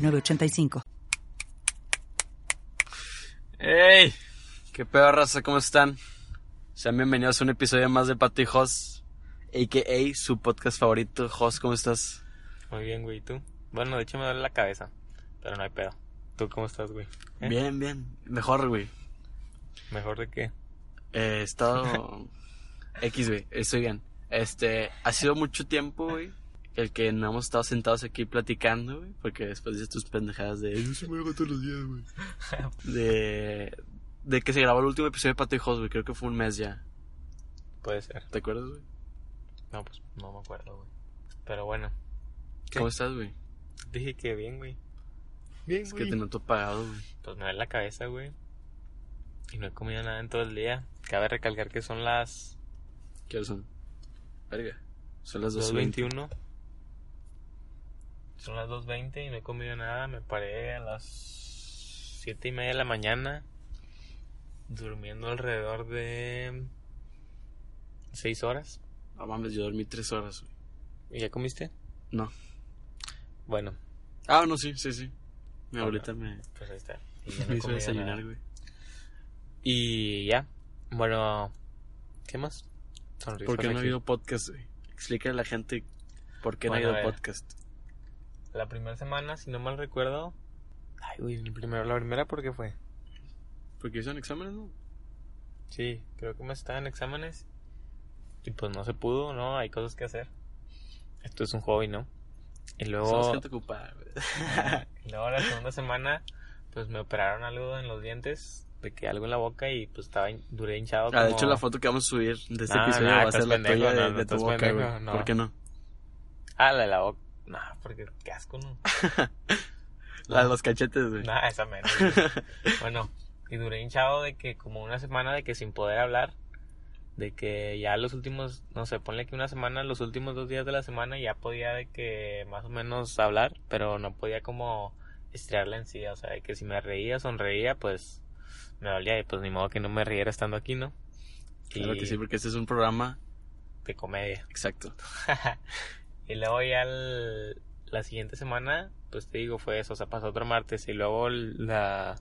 906985. ¡Ey! ¿Qué pedo, raza? ¿Cómo están? Sean bienvenidos a un episodio más de Pato y Jos, a.k.a. su podcast favorito. Jos, ¿cómo estás? Muy bien, güey. ¿Y tú? Bueno, de hecho me duele la cabeza, pero no hay pedo. ¿Tú cómo estás, güey? ¿Eh? Bien, bien. Mejor, güey. ¿Mejor de qué? Eh, he estado... X, güey. Estoy bien. Este, ha sido mucho tiempo, güey, el que no hemos estado sentados aquí platicando, güey, porque después de tus pendejadas de... No se me hago todos los días, güey. De... De que se grabó el último episodio de Pato y Jos, güey. Creo que fue un mes ya. Puede ser. ¿Te acuerdas, güey? No, pues no me acuerdo, güey. Pero bueno. ¿Qué? ¿Cómo estás, güey? Dije que bien, güey. Bien, Es que te noto apagado, güey. Pues me duele la cabeza, güey. Y no he comido nada en todo el día. Cabe recalcar que son las ¿Qué horas son? Verga. Son las 2.20. 2.21. Son las 2.20 y no he comido nada. Me paré a las 7 y media de la mañana. Durmiendo alrededor de 6 horas. No mames, yo dormí 3 horas, güey. ¿Y ya comiste? No. Bueno, Ah, no, sí, sí, sí. Mi abuelita me, pues ahí está. Y no hizo desayunar, nada. güey. Y ya. Bueno, ¿qué más? Sonrisa ¿Por qué no ha habido podcast, güey? Explícale a la gente por qué Bueno, no ha habido podcast. La primera semana, si no mal recuerdo. Ay, güey, el primero, la primera, ¿por qué fue? Porque son exámenes, ¿no? Sí, creo que me estaba en exámenes. Y pues no se pudo, ¿no? Hay cosas que hacer. Esto es un hobby, ¿no? Y luego, gente ocupada, güey. y luego la segunda semana, pues me operaron algo en los dientes, de que algo en la boca y pues estaba, duré hinchado. Ah, de como- hecho, la foto que vamos a subir de este No, episodio no, va a ser la pendejo, tuya de, no, de tu boca, pendejo, no. ¿Por qué no? Ah, la de la boca. Nah, porque qué asco, ¿no? La de los cachetes, güey. Nah, esa menos. bueno, y duré hinchado de que como una semana de que sin poder hablar, de que ya los últimos, no sé, ponle que una semana, los últimos dos días de la semana ya podía de que más o menos hablar, pero no podía como estirar la encía, o sea, de que si me reía, sonreía, pues me dolía y pues ni modo que no me riera estando aquí, ¿no? Claro y que sí, porque este es un programa de comedia. exacto. y luego ya el- la siguiente semana, pues te digo, fue eso, o sea, pasó otro martes y luego la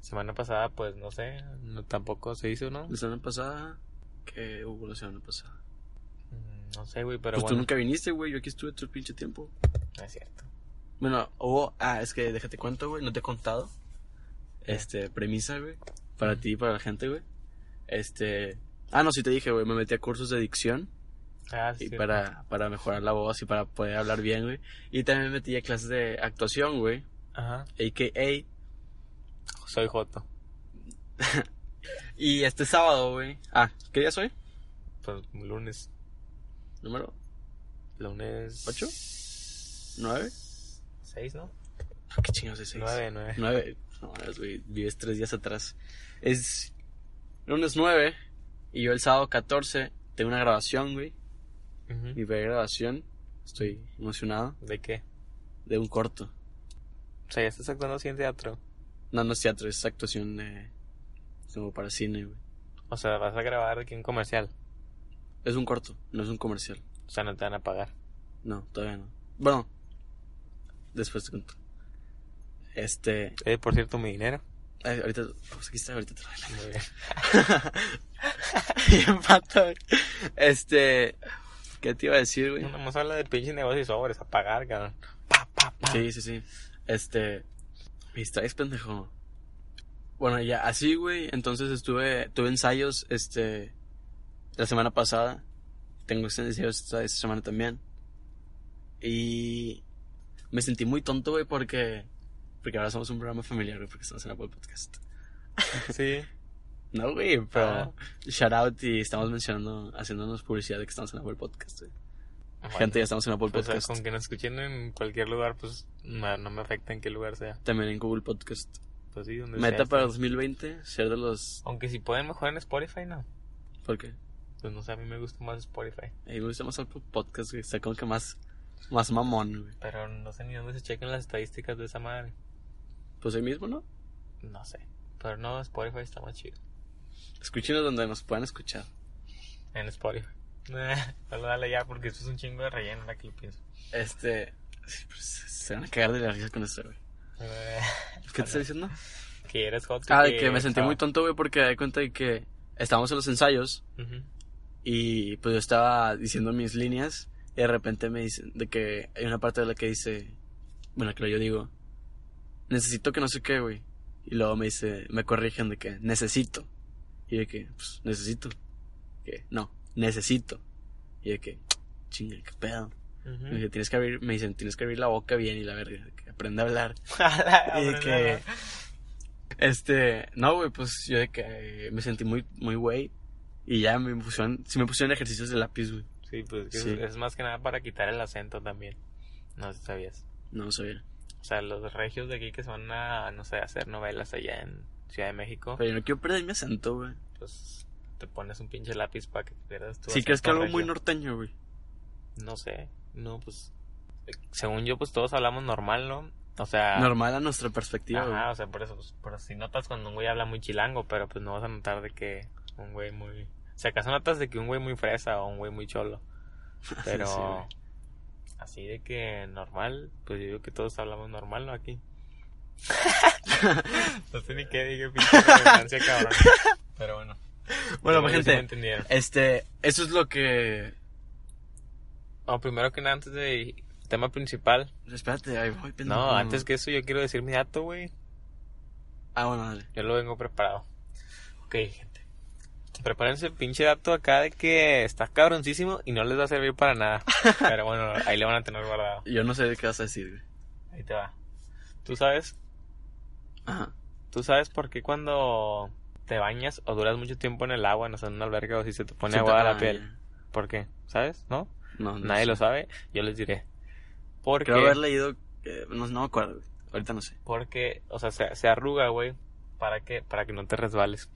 semana pasada, pues no sé, no, tampoco se hizo, ¿no? La semana pasada, ¿qué hubo la semana pasada? Mm, No sé, güey, pero pues tú bueno, nunca viniste, güey. Yo aquí estuve todo el pinche tiempo. no es cierto. Bueno, hubo. Ah, es que déjate cuento, güey. No te he contado. Este, premisa, güey. Para ti y para la gente, güey. Este. Ah, no, sí te dije, güey. Me metí a cursos de dicción. Ah, sí, Y para, para mejorar la voz y para poder hablar bien, güey. Y también me metí a clases de actuación, güey. Ajá, AKA. soy Joto. Y este sábado, güey. Ah, ¿qué día soy? Pues lunes, ¿Número? lunes... ¿Ocho? ¿Nueve? ¿Seis, no? ¿Qué chingados es seis? Nueve, nueve. Nueve. No, güey, vives tres días atrás. Es lunes 9 y yo el sábado 14 tengo una grabación, güey. Ujú. Mi primera grabación. Estoy emocionado. ¿De qué? De un corto. O sea, ya estás actuando así en teatro. No, no es teatro, es actuación eh, como para cine, güey. O sea, vas a grabar aquí un comercial. Es un corto, no es un comercial. O sea, no te van a pagar. No, todavía no. Bueno, después te cuento. Este. Eh, por cierto, mi dinero. ay, ahorita. Pues aquí está, ahorita te lo bien. Pato. Este. ¿Qué te iba a decir, güey? No, Nomás habla de pinche negocio y sobres a pagar, cabrón. Pa, pa, pa. Sí, sí, sí. Este. Me distraes, pendejo. Bueno, ya, así, güey. Entonces estuve. Tuve ensayos, este. La semana pasada. Tengo ensayos esta, esta semana también. Y. Me sentí muy tonto, güey, porque. Porque ahora somos un programa familiar, güey, porque estamos en Apple Podcast. Sí. No, güey, pero. Ah. Shout out y estamos mencionando. Haciéndonos publicidad de que estamos en Apple Podcast, güey. Gente, ya estamos en Apple Podcast. con que nos escuchen en cualquier lugar, pues no, no me afecta en qué lugar sea. También en Google Podcast. Pues sí, donde Meta sea, para está. 2020, ser de los... Aunque si pueden mejor en Spotify, no. ¿Por qué? Pues no sé, a mí me gusta más Spotify. A mí me gusta más Apple Podcast, güey. Está como que más, más mamón, güey. Pero no sé ni dónde se chequen las estadísticas de esa madre. Pues ahí mismo, ¿no? No sé. Pero no, Spotify está más chido. Escúchenos donde nos puedan escuchar. En Spotify. Solo dale ya porque esto es un chingo de relleno, ahora que lo pienso. Este... pues, se van a cagar de la risa con esto, güey. ¿Qué te estoy diciendo? que eres hot. Ah, de que me sentí estaba- muy tonto, güey, porque me di cuenta de que estábamos en los ensayos y pues yo estaba diciendo mis líneas y de repente me dicen de que hay una parte de la que dice, bueno, que yo digo, necesito que no sé qué, güey. Y luego me dice, me corrigen de que necesito. Y de que, pues, necesito. Que, no, necesito. Y de que, chinga, qué pedo. Me, dice, tienes que abrir, me dicen, tienes que abrir la boca bien y la verga, que aprende a hablar. y de que, este, no, güey, pues yo de que eh, me sentí muy, muy güey. Y ya me pusieron, sí me pusieron ejercicios de lápiz, güey. Sí, pues Sí. Es, es más que nada para quitar el acento también. No sabías. No sabía. O sea, los regios de aquí que se van a, no sé, a hacer novelas allá en Ciudad de México, Pero yo no quiero perder mi acento, güey. pues te pones un pinche lápiz para que pierdas tu Si crees que algo muy norteño, güey. No sé, no, pues... Según yo, pues todos hablamos normal, ¿no? O sea... Normal a nuestra perspectiva, Ajá, güey. o sea, por eso, pues, pero si notas cuando un güey habla muy chilango, pero pues no vas a notar de que un güey muy... Si acaso notas de que un güey muy fresa o un güey muy cholo. Pero... Sí, güey. así de que normal, pues yo digo que todos hablamos normal, ¿no? Aquí. no sé ni qué dije, pinche redundancia, cabrón. Pero bueno. Bueno, pues, sí gente, este, eso es lo que... No, primero que nada, antes del tema principal. Espérate, ahí voy, pendejo. No, antes que eso yo quiero decir mi dato, güey. Ah, bueno, dale. Yo lo vengo preparado. Ok, gente. Prepárense el pinche dato acá de que está cabroncísimo y no les va a servir para nada. Pero bueno, ahí le van a tener guardado. Yo no sé de qué vas a decir, güey. Ahí te va. ¿Tú sabes? Ajá. ¿Tú sabes por qué cuando te bañas o duras mucho tiempo en el agua, no sé, en una alberca o si se te pone agua a ah, la piel? ¿Por qué? ¿Sabes? ¿No? No, no Nadie sé. lo sabe. Yo les diré. Porque, Creo haber leído... que- no, no me acuerdo, güey. Ahorita no sé. porque o sea, se, se arruga, güey. ¿Para qué? Para que no te resbales.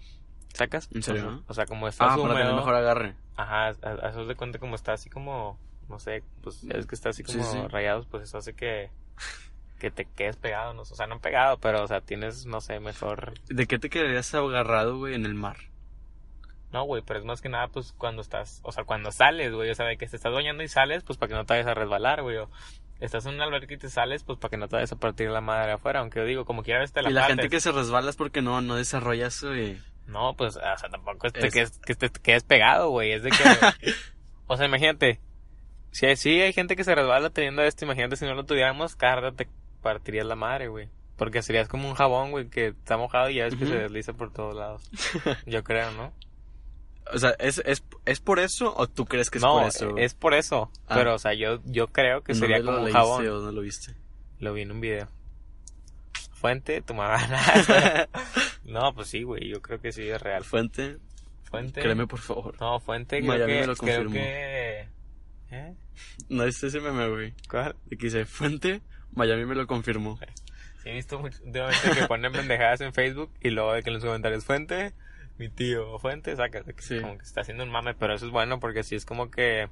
¿Sacas? ¿En serio? O sea, o sea, como estás Ah, para tener mejor agarre. Ajá, a- eso de cuenta como está así como, no sé, pues es que está así Sí, como sí. rayados, pues eso hace que, que te quedes pegado, no o sea, no pegado, pero o sea, tienes, no sé, mejor, ¿De qué te quedarías agarrado, güey, en el mar? no, güey, pero es más que nada, pues cuando estás, o sea, cuando sales, güey, o sea, de que te estás bañando y sales, pues para que no te vayas a resbalar, güey, o estás en una alberca y te sales, pues para que no te vayas a partir la madre afuera, aunque yo digo, como quiera te la y la gente que se resbala es porque no, no desarrolla eso, y... No, pues, o sea, tampoco es, Es- que, es- que te quedes pegado, güey. Es de que. o sea, imagínate. Si hay, sí hay gente que se resbala teniendo esto, imagínate si no lo tuviéramos, cada rato te partirías la madre, güey. Porque serías como un jabón, güey, que está mojado y ya ves que se desliza por todos lados. Yo creo, ¿no? O sea, ¿es, es, ¿es por eso o tú crees que es no, por eso? güey? es por eso. Ah. Pero, o sea, yo, yo creo que ¿No sería como un jabón. o no lo viste? Lo vi en un video. Fuente, tu mamá. no, pues sí, güey, yo creo que sí es real. Fuente, Fuente. créeme por favor. No, Fuente, creo Miami que. me lo creo confirmó. que. ¿Eh? ¿No viste ese meme, güey? ¿Cuál? De que dice, Fuente, Miami me lo confirmó. Sí, he visto mucho, últimamente que ponen pendejadas en Facebook y luego de que en los comentarios fuente, mi tío, fuente, saca, Sí. como que está haciendo un mame, pero eso es bueno porque así es como que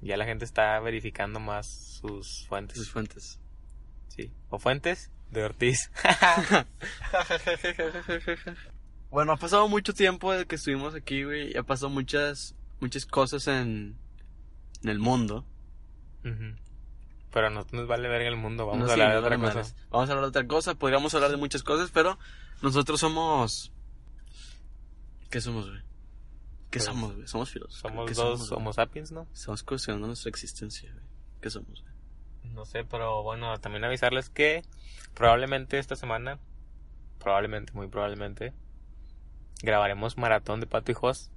ya la gente está verificando más sus fuentes. Sus fuentes. Sí. O fuentes de Ortiz. Bueno, ha pasado mucho tiempo desde que estuvimos aquí, güey. Y ha pasado muchas, muchas cosas en, en el mundo. Ujú. Pero no nos vale ver en el mundo, vamos No, a sí, hablar de otra cosa. Vamos a hablar de otra cosa. Podríamos hablar de muchas cosas, pero nosotros somos. ¿Qué somos, güey? ¿Qué Pues, somos, güey? Somos filósofos. Somos ¿Qué dos güey? Homo sapiens, ¿no? Estamos cuestionando nuestra existencia, güey. ¿Qué somos, güey? No sé, pero bueno, también avisarles que probablemente esta semana, probablemente, muy probablemente, grabaremos maratón de Pato y Jos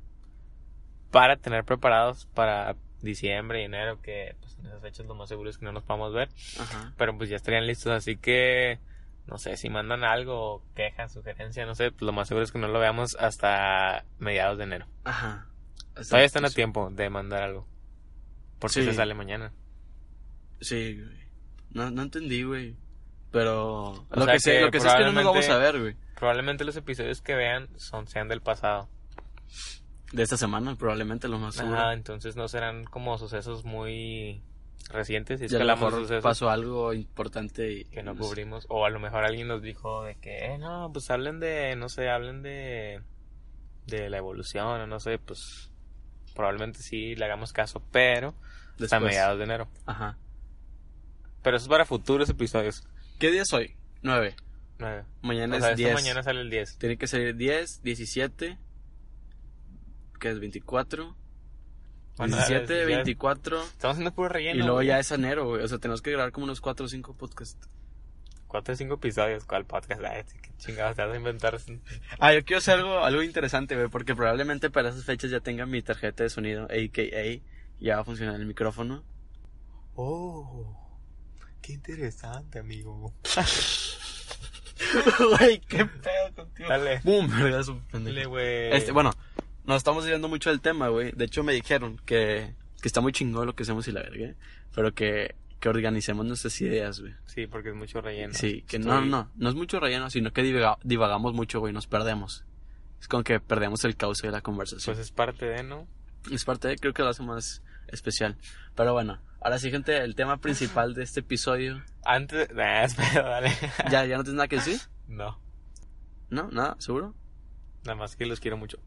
para tener preparados para diciembre y enero, que pues, en esas fechas lo más seguro es que no nos podamos ver, Ajá. pero pues ya estarían listos, así que no sé, si mandan algo, queja, sugerencia, no sé, pues lo más seguro es que no lo veamos hasta mediados de enero. Ajá. Todavía están a tiempo de mandar algo. Porque Sí. se sale mañana. Sí, güey. No, no entendí, güey. Pero O lo que sé, que lo que sé es que no nos vamos a ver, güey. Probablemente los episodios que vean son, sean del pasado. De esta semana, probablemente lo más seguro. Ajá, entonces no serán como sucesos muy recientes. Y es que a lo mejor sucesos pasó algo importante y que no cubrimos. O a lo mejor alguien nos dijo de que, eh, no, pues hablen de, no sé, hablen de, de la evolución, o no sé, pues probablemente sí le hagamos caso, pero hasta mediados de enero. Ajá. Pero eso es para futuros episodios. ¿Qué día es hoy? 9. Nueve. Mañana O sea, es esta 10. mañana sale el 10. Tiene que salir 10, 17. ¿Qué es? 24. Bueno, 17, dale, ya- 24. Estamos haciendo puro relleno. y luego güey. ya es enero, güey. O sea, tenemos que grabar como unos 4 o 5 podcasts. Cuatro o cinco episodios, ¿cuál podcast? Ay, qué chingados te vas a inventar. Ah, yo quiero hacer algo, algo interesante, güey. Porque probablemente para esas fechas ya tenga mi tarjeta de sonido, a.k.a. Ya va a funcionar el micrófono. Oh, qué interesante, amigo. Güey, qué pedo contigo. Dale. Boom, pendejo. Dale, güey. Este, bueno, nos estamos desviando mucho del tema, güey. De hecho, me dijeron que, que está muy chingón lo que hacemos y la verga. Pero que, que organicemos nuestras ideas, güey. Sí, porque es mucho relleno. Sí, que Estoy- no, no, no es mucho relleno, sino que divaga- divagamos mucho, güey, nos perdemos. Es como que perdemos el cauce de la conversación. Pues es parte de, ¿no? es parte de, creo que lo hace más especial. Pero bueno, ahora sí, gente, el tema principal de este episodio. Antes. Nah, espera, dale. ¿Ya, ya no tienes nada que decir? No, ¿No? ¿Nada? ¿Seguro? Nada más que los quiero mucho.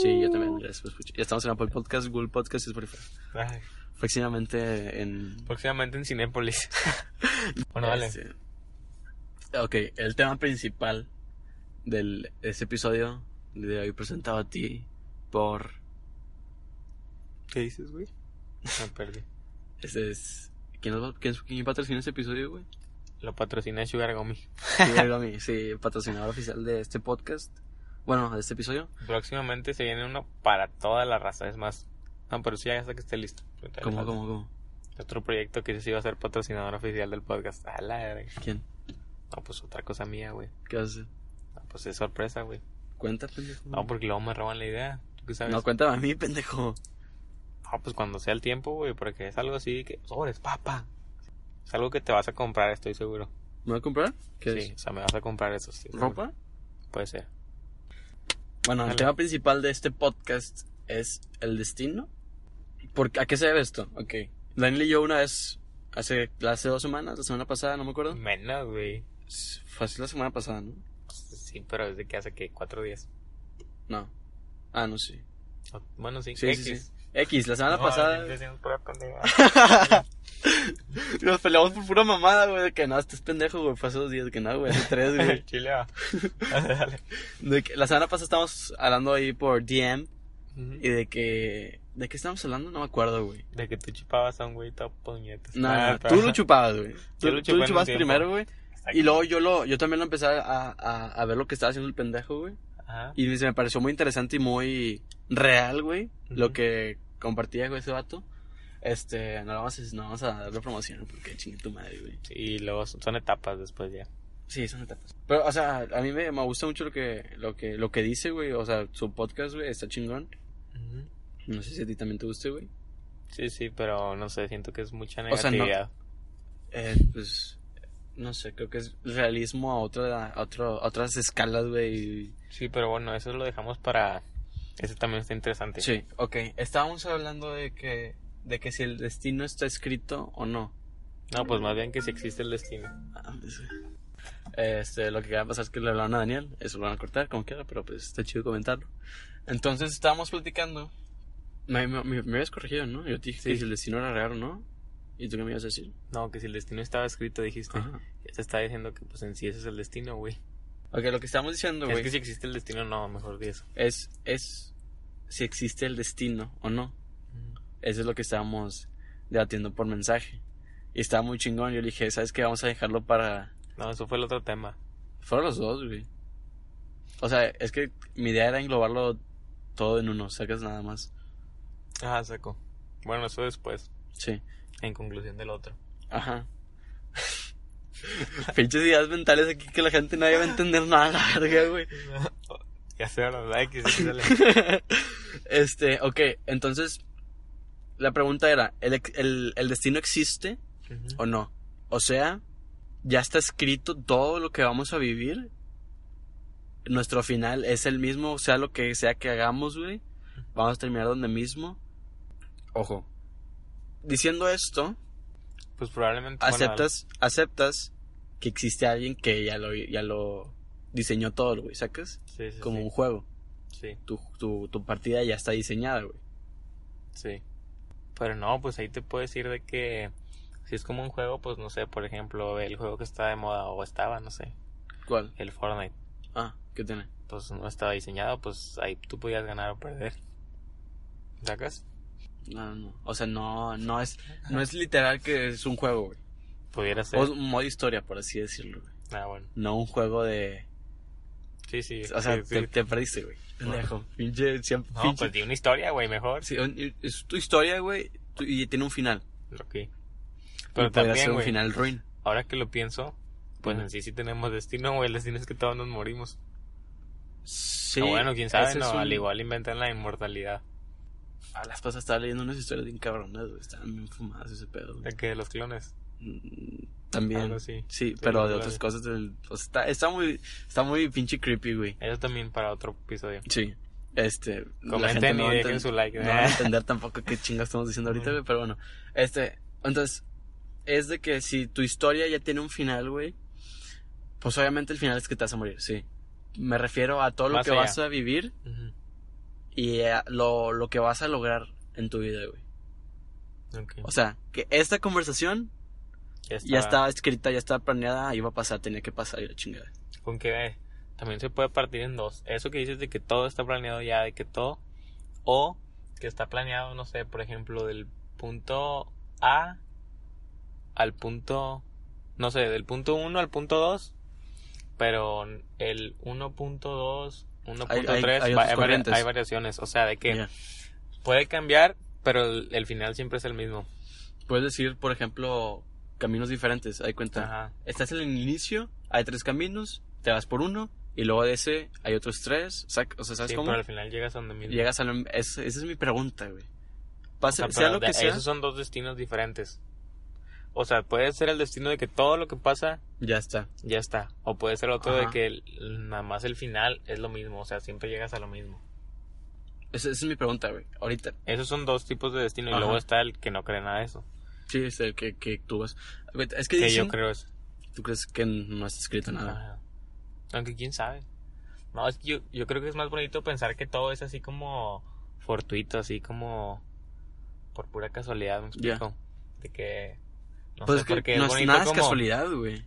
Sí, yo también. Gracias por escuchar. Ya estamos en Apple Podcast, Google Podcast y Spotify. Ay, Próximamente en... próximamente en Cinépolis. bueno, dale. Este, Ok, el tema principal del de este episodio de hoy presentado a ti por... ¿Qué dices, güey? Me perdí. Este es... ¿Quién, nos va- quién, quién patrocina este episodio, güey? Lo patrocina Sugar algo a mí, sí, patrocinador oficial de este podcast. Bueno, de este episodio. Próximamente se viene uno para toda la raza. Es más, no, pero sí, ya hasta que esté listo. ¿Cómo, cómo, cómo? Otro proyecto que sí iba a ser patrocinador oficial del podcast. A la verga. ¿Quién? No, pues otra cosa mía, güey. ¿Qué vas hacer? No, pues es sorpresa, güey. Cuenta, pendejo. No, porque luego me roban la idea. ¿Tú qué sabes? No, cuéntame a mí, pendejo. No, pues cuando sea el tiempo, güey, porque es algo así que... Sobres, papá. Es algo que te vas a comprar, estoy seguro. ¿Me voy a comprar? ¿Qué Sí, o sea, me vas a comprar eso. ¿Ropa? Puede ser. Bueno, el tema principal de este podcast es el destino. ¿Por, ¿A qué se debe esto? Ok. Daniel y yo una vez, hace, hace dos semanas, la semana pasada, no me acuerdo. Menos, güey. Fue así la semana pasada, ¿no? Sí, pero desde que hace que cuatro días. No. Ah, no, sí. O- Bueno, sí. Sí, X. sí, sí. X, la semana No, pasada. Nos peleamos por pura mamada, güey. De que no, este es pendejo, güey. Fue hace dos días. Que no, güey. Hace tres, güey. Chile va. Dale, dale. De que la semana pasada estábamos hablando ahí por DM. Y de que. ¿De qué estábamos hablando? No me acuerdo, güey. De que tú chupabas a un güey top puñetas. No, Ah, no, pero- tú lo chupabas, güey. Tú, lo tú chupabas primero, güey. Y luego yo lo, yo también lo empecé a, a, a ver lo que estaba haciendo el pendejo, güey. Ajá. Y se me pareció muy interesante y muy real, güey. Lo que compartía con ese vato. Este, no vamos a, no vamos a darle promoción porque chingue tu madre, güey. Sí, y luego son, son etapas después ya. Sí, son etapas. Pero, o sea, a mí me, me gusta mucho lo que, lo que, lo que dice, güey. O sea, su podcast, güey, está chingón. No sé si a ti también te guste, güey. Sí, sí, pero no sé, siento que es mucha O sea, no- negatividad. Eh, pues, no sé, creo que es realismo a otra, a otro, a otras escalas, güey. Sí, pero bueno, eso lo dejamos para... Ese también está interesante. Sí, ok. Estábamos hablando de que, de que si el destino está escrito o no. No, pues más bien que si existe el destino. Ah. Este, lo que va a pasar es que le hablaron a Daniel, eso lo van a cortar como quiera, pero pues está chido comentarlo. Entonces estábamos platicando. Me, me, me- me habías corregido, ¿no? Yo te dije Sí. que si el destino era real o no. ¿Y tú qué me ibas a decir? No, que si el destino estaba escrito, dijiste. Ajá. Ya te está diciendo que pues en sí ese es el destino, güey. Ok, lo que estamos diciendo, Es güey, que si existe el destino, no, mejor di eso. es, es si existe el destino o no. Eso es lo que estábamos debatiendo por mensaje. Y estaba muy chingón. Yo le dije, ¿sabes qué? Vamos a dejarlo para. No, eso fue el otro tema. Fueron los dos, güey. O sea, es que mi idea era englobarlo todo en uno, sacas nada más. Ah, saco. Bueno, eso después, Sí. en conclusión del otro. Ajá. Pinches ideas mentales aquí que la gente nadie va a entender nada, la verga, güey. ya sé, los likes, este, ok, entonces la pregunta era, ¿el, el, el destino existe o no? O sea, ya está escrito todo lo que vamos a vivir. Nuestro final es el mismo, sea lo que sea que hagamos, güey. Vamos a terminar donde mismo. Ojo. Diciendo esto, Pues probablemente. bueno, aceptas, aceptas que existe alguien que ya lo, ya lo diseñó todo, güey, ¿sacas? sí, sí, Como sí. un juego. Sí, Tu, tu, tu partida ya está diseñada, güey. sí. Pero no, pues ahí te puedo decir de que si es como un juego, pues no sé, por ejemplo, el juego que está de moda o estaba, no sé, ¿Cuál? el Fortnite, Ah, ¿qué tiene? pues no estaba diseñado, pues ahí tú podías ganar o perder. ¿Sacas? No, no. O sea, no, no es, no es literal que es un juego, güey. Pudiera ser. O un modo historia, por así decirlo, güey. Ah, bueno. No un juego de... Sí, sí. O sea, sí, sí. te, te perdiste, güey. Pendejo. Pinche, siempre, No, pinche- pues di una historia, güey, mejor. Sí, un- es tu historia, güey, y tiene un final. Ok. Pero podría también, ser un final ruin. ahora que lo pienso, pues en sí sí tenemos destino, güey. El destino es que todos nos morimos. Sí. o bueno, quién sabe, no, un- al igual inventan la inmortalidad. A las pasas estaba leyendo unas historias bien cabronas, güey. Estaban bien fumadas ese pedo. güey. De que los clones. Mm, También. Sí, Sí, pero de otras cosas. del- o sea, está, está muy, está muy pinche creepy, güey. Eso también para otro episodio. Sí. Este. la Comenten gente no y dejen su like. No van a entender tampoco qué chingas estamos diciendo ahorita, güey. Pero bueno. Este. Entonces. Es de que si tu historia ya tiene un final, güey. Pues obviamente el final es que te vas a morir, sí. Me refiero a todo lo que allá. vas a vivir y a lo, lo que vas a lograr en tu vida, güey. Ok. O sea, que esta conversación ya estaba escrita, ya estaba planeada, iba a pasar, tenía que pasar y la chingada. Con que eh, también se puede partir en dos. Eso que dices de que todo está planeado ya, de que todo. O que está planeado, no sé, por ejemplo, del punto A al punto. No sé, del punto 1 al punto 2. Pero el 1.2, 1.3 Hay- hay- hay variaciones. O sea, de que puede cambiar, pero el, el final siempre es el mismo. Puedes decir, por ejemplo, caminos diferentes, hay cuenta. Ajá. Estás en el inicio, hay tres caminos, te vas por uno, y luego de ese hay otros tres. O sea, ¿sabes Sí, cómo? pero al final llegas a donde mismo. Llegas a lo... es- esa es mi pregunta, güey. O Pase, sea, sea lo que sea, Esos son dos destinos diferentes. O sea, puede ser el destino de que todo lo que pasa ya está. ya está. O puede ser otro de que el- nada más el final es lo mismo. O sea, siempre llegas a lo mismo. Esa, esa es mi pregunta, güey. Ahorita. Esos son dos tipos de destino. Y luego está el que no cree nada de eso. Sí, es el que, que tú vas. Es que, Que dicen- yo creo eso. ¿Tú crees que no está escrito nada? Ajá. Aunque quién sabe. No, es que yo, yo creo que es más bonito pensar que todo es así como fortuito, así como por pura casualidad, me explico. De que. No pues sé, es que porque no es nada es casualidad, güey.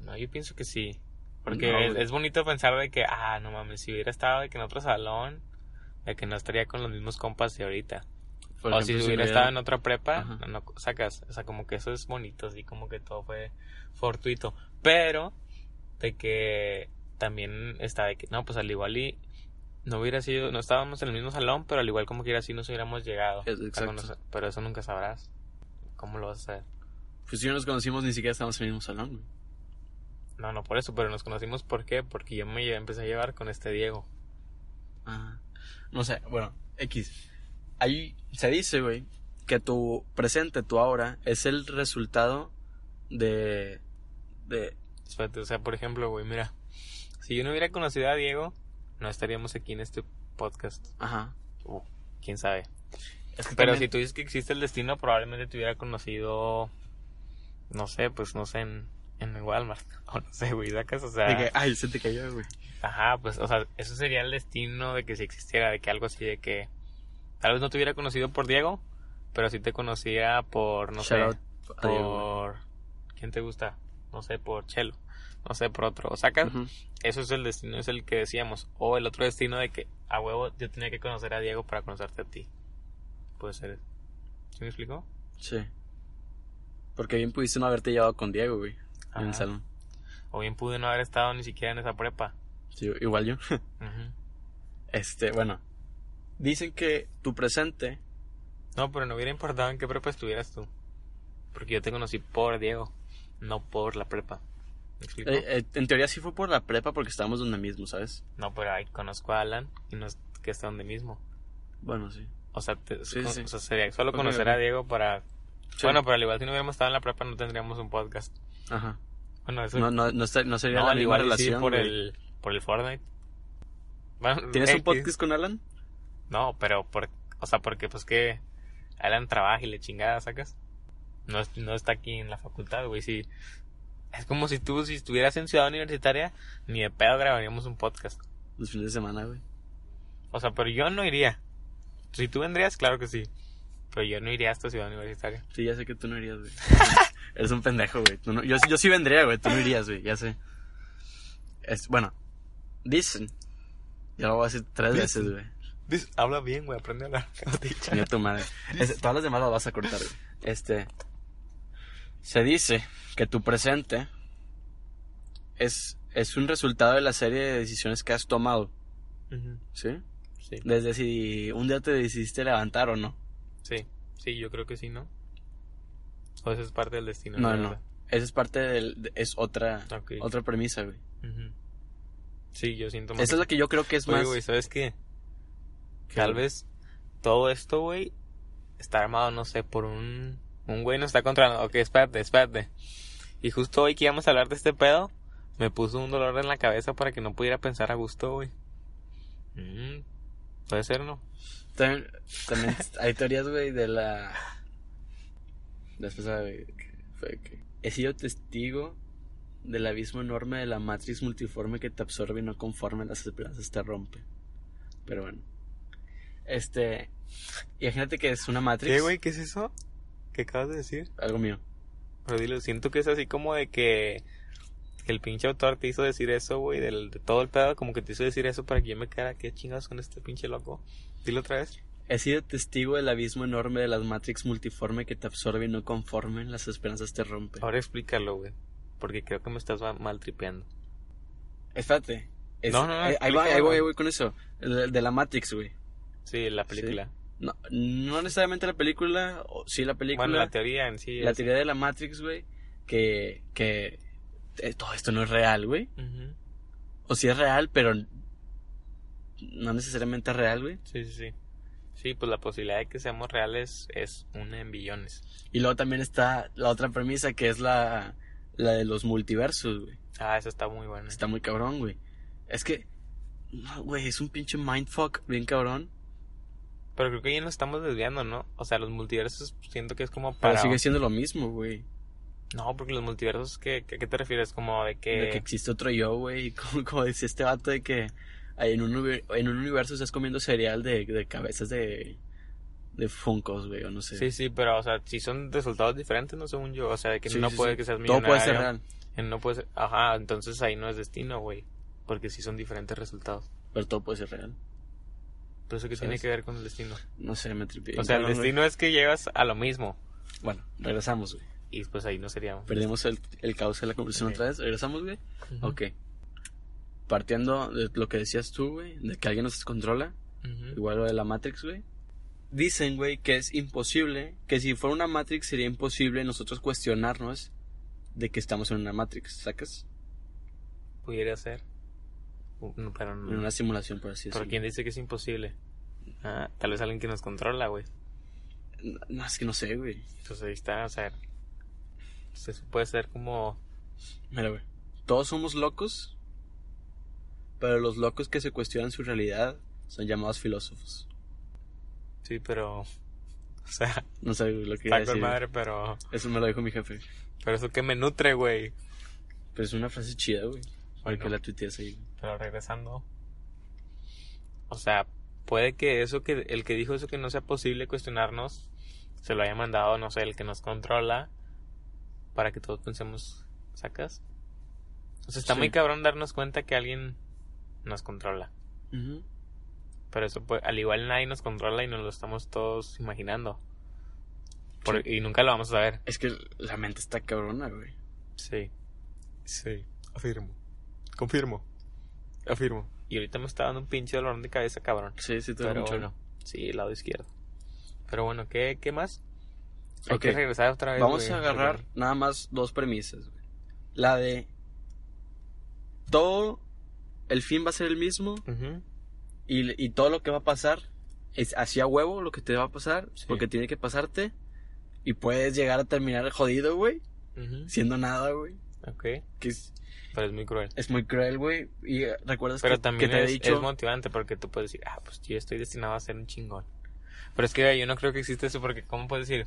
No, yo pienso que sí. Porque No, es, güey. es bonito pensar de que, ah, no mames, si hubiera estado de que en otro salón, de que no estaría con los mismos compas de ahorita. Por o ejemplo, si hubiera estado en otra prepa, Ajá. no, no sacas. O sea, como que eso es bonito, así como que todo fue fortuito. Pero, de que también está de que, no, pues al igual y no hubiera sido, no estábamos en el mismo salón, pero al igual como quiera así nos hubiéramos llegado. Exacto. Pero eso nunca sabrás. ¿Cómo lo vas a hacer? Pues si no nos conocimos, ni siquiera estábamos en el mismo salón, güey. No, no por eso, pero nos conocimos ¿por qué? Porque yo me empecé a llevar con este Diego. Ah, no sé, bueno, X. Ahí se dice, güey, que tu presente, tu ahora, es el resultado de. de. Espérate, o sea, por ejemplo, güey, mira, si yo no hubiera conocido a Diego, no estaríamos aquí en este podcast. Ajá. Uh, quién sabe. Es que Pero si tú dices que existe el destino, probablemente te hubiera conocido, no sé, pues no sé, en, en Walmart. O no sé, güey, sacas, o sea, de que, ay, se te cayó, güey. ajá, pues, o sea, eso sería el destino de que si existiera, de que algo así, de que tal vez no te hubiera conocido por Diego, pero sí te conocía por, no Shout sé, por, ¿quién te gusta? No sé, por Chelo, no sé, por otro, sacas. Ujú. Eso es el destino, es el que decíamos. O el otro destino de que a huevo yo tenía que conocer a Diego para conocerte a ti. Puede ser. ¿Sí me explico? Sí. Porque bien pudiste no haberte llevado con Diego, güey. En el salón. O bien pude no haber estado ni siquiera en esa prepa. Sí, igual yo. Este, bueno. Dicen que tu presente. No, pero no hubiera importado en qué prepa estuvieras tú. Porque yo te conocí por Diego, no por la prepa. Eh, eh, en teoría sí fue por la prepa porque estábamos donde mismo, ¿sabes? No, pero ahí conozco a Alan y no es que está donde mismo. Bueno, sí. O sea, te- Sí, con- sí. o sea, sería solo conocer a Diego para... Sí. Bueno, pero al igual si no hubiéramos estado en la prepa no tendríamos un podcast. Ajá. Bueno, eso... No, no, no, no sería no, la al misma igual relación. por güey. el, por el Fortnite. Bueno, ¿Tienes un podcast con Alan? No, pero por, o sea, porque pues que Alan trabaja y le chingada, ¿sacas? No, es- no está aquí en la facultad, güey, sí. Es como si tú, si estuvieras en Ciudad Universitaria, ni de pedo grabaríamos un podcast. Los fines de semana, güey. O sea, pero yo no iría. Si tú vendrías, claro que sí. Pero yo no iría hasta Ciudad Universitaria. Sí, ya sé que tú no irías, güey. Eres un pendejo, güey. No- yo, yo sí vendría, güey. Tú no irías, güey. Ya sé. Es, bueno, dicen. Ya lo voy a decir tres Dicen. veces, güey. Dice, habla bien, güey, aprende a hablar. Chinga tu madre. Es- todas las demás las vas a cortar, güey. Este. Se dice que tu presente es, es un resultado de la serie de decisiones que has tomado, Ujú, ¿sí? Sí, Desde si un día te decidiste levantar o no. sí, sí, yo creo que sí, ¿no? O eso es parte del destino. No, la no. verdad. Esa es parte del. de- Es otra. Ok. Otra premisa, güey. Ujú. Sí, yo siento más. Esa es la que yo creo que es Oye, más. güey, ¿sabes qué? ¿Qué, Tal vez todo esto, güey, está armado, no sé, por un... Un güey nos está controlando. Ok, espérate, espérate. Y justo hoy que íbamos a hablar de este pedo, me puso un dolor en la cabeza para que no pudiera pensar a gusto, güey. Mm, puede ser, ¿no? También, también hay teorías, güey, de la. Después, güey, que fue que. He sido testigo del abismo enorme de la matriz multiforme que te absorbe y no conforme las esperanzas te rompe. Pero bueno. Este. Imagínate que es una matrix. ¿Qué, güey? ¿Qué es eso? ¿Qué acabas de decir? Algo mío. Pero dilo, siento que es así como de que... Que el pinche autor te hizo decir eso, güey, del, de todo el pedo, como que te hizo decir eso para que yo me quedara, ¿qué chingados con este pinche loco? Dilo otra vez. He sido testigo del abismo enorme de las matrix multiforme que te absorbe y no conforme las esperanzas te rompe. Ahora explícalo, güey. Porque creo que me estás ma- mal tripeando. Espérate. Es- No, no, no, eh, ahí, va, ahí voy, ahí voy con eso. De, de la Matrix, güey. Sí, la película. No, no necesariamente la película, o sí la película. Bueno, la teoría en sí. la es- teoría de la Matrix, güey, que, que eh, todo esto no es real, güey. O sí es real, pero no necesariamente es real, güey. Sí, sí, sí. Sí, pues la posibilidad de que seamos reales es una en billones. Y luego también está la otra premisa, que es la, la de los multiversos, güey. Ah, eso está muy bueno. Está muy cabrón, güey. Es que, no, güey, es un pinche mindfuck bien cabrón. Pero creo que ya nos estamos desviando, ¿no? O sea, los multiversos siento que es como Pero para... sigue siendo lo mismo, güey. No, porque los multiversos, ¿qué, qué, qué te refieres? Como de que... De que existe otro yo, güey. Como, como decía este vato de que en un, en un universo estás comiendo cereal de, de cabezas de, de funcos, güey, o no sé. Sí, sí, pero, o sea, si son resultados diferentes, no según yo. O sea, de que Sí, no sí, puede sí. que seas Todo millonario. puede ser real, No puede ser... Ajá, entonces ahí no es destino, güey. Porque sí son diferentes resultados. pero todo puede ser real. Pero eso que ¿Sabes? tiene que ver con el destino. No sé, me tripié. O sea, el destino es que llegas a lo mismo. Bueno, regresamos, güey. Y pues ahí no seríamos. Perdimos el, el cauce de la conversación Ok. otra vez. ¿Regresamos, güey? Ujú. Ok. Partiendo de lo que decías tú, güey, de que alguien nos controla, Ujú. igual lo de la Matrix, güey. Dicen, güey, que es imposible, que si fuera una Matrix sería imposible nosotros cuestionarnos de que estamos en una Matrix, ¿sacas? Pudiera ser. Pero no. En una simulación, por así Pero decirlo. ¿quién dice que es imposible? Ah, tal vez alguien que nos controla, güey. No, no, es que no sé, güey. Entonces ahí está, o sea. pues Eso puede ser como. Mira, güey. Todos somos locos, pero los locos que se cuestionan su realidad son llamados filósofos. Sí, pero. O sea, No sé güey, lo que está con madre, pero. Eso me lo dijo mi jefe. Pero eso que me nutre, güey. Pero es una frase chida, güey. Para Bueno. que la tuitees ahí. güey. Pero regresando. O sea, puede que eso que. El que dijo eso que no sea posible cuestionarnos. Se lo haya mandado, no sé, el que nos controla. Para que todos pensemos. ¿Sacas? O sea, está Sí. muy cabrón darnos cuenta que alguien nos controla. Pero eso, pues, al igual nadie nos controla y nos lo estamos todos imaginando. Por- Sí. Y nunca lo vamos a saber. Es que la mente está cabrona, güey. Sí. Sí. Afirmo. Confirmo. Afirmo. Y ahorita me está dando un pinche dolor de cabeza, cabrón. Sí, sí, te mucho. bueno. Sí, el lado izquierdo. Pero bueno, ¿qué, qué más? Hay Ok. que regresar otra vez. Vamos güey, a agarrar nada más dos premisas, güey. La de todo el fin va a ser el mismo y, y todo lo que va a pasar es así a huevo lo que te va a pasar, Sí. porque tiene que pasarte, y puedes llegar a terminar jodido, güey, siendo nada, güey. Ok. Que es, Pero es muy cruel. es muy cruel, güey. Y eh, recuerdas Pero que, también que te he es, dicho. es motivante porque tú puedes decir, ah, pues yo estoy destinado a ser un chingón. Pero es que yo no creo que existe eso porque, ¿cómo puedes decir?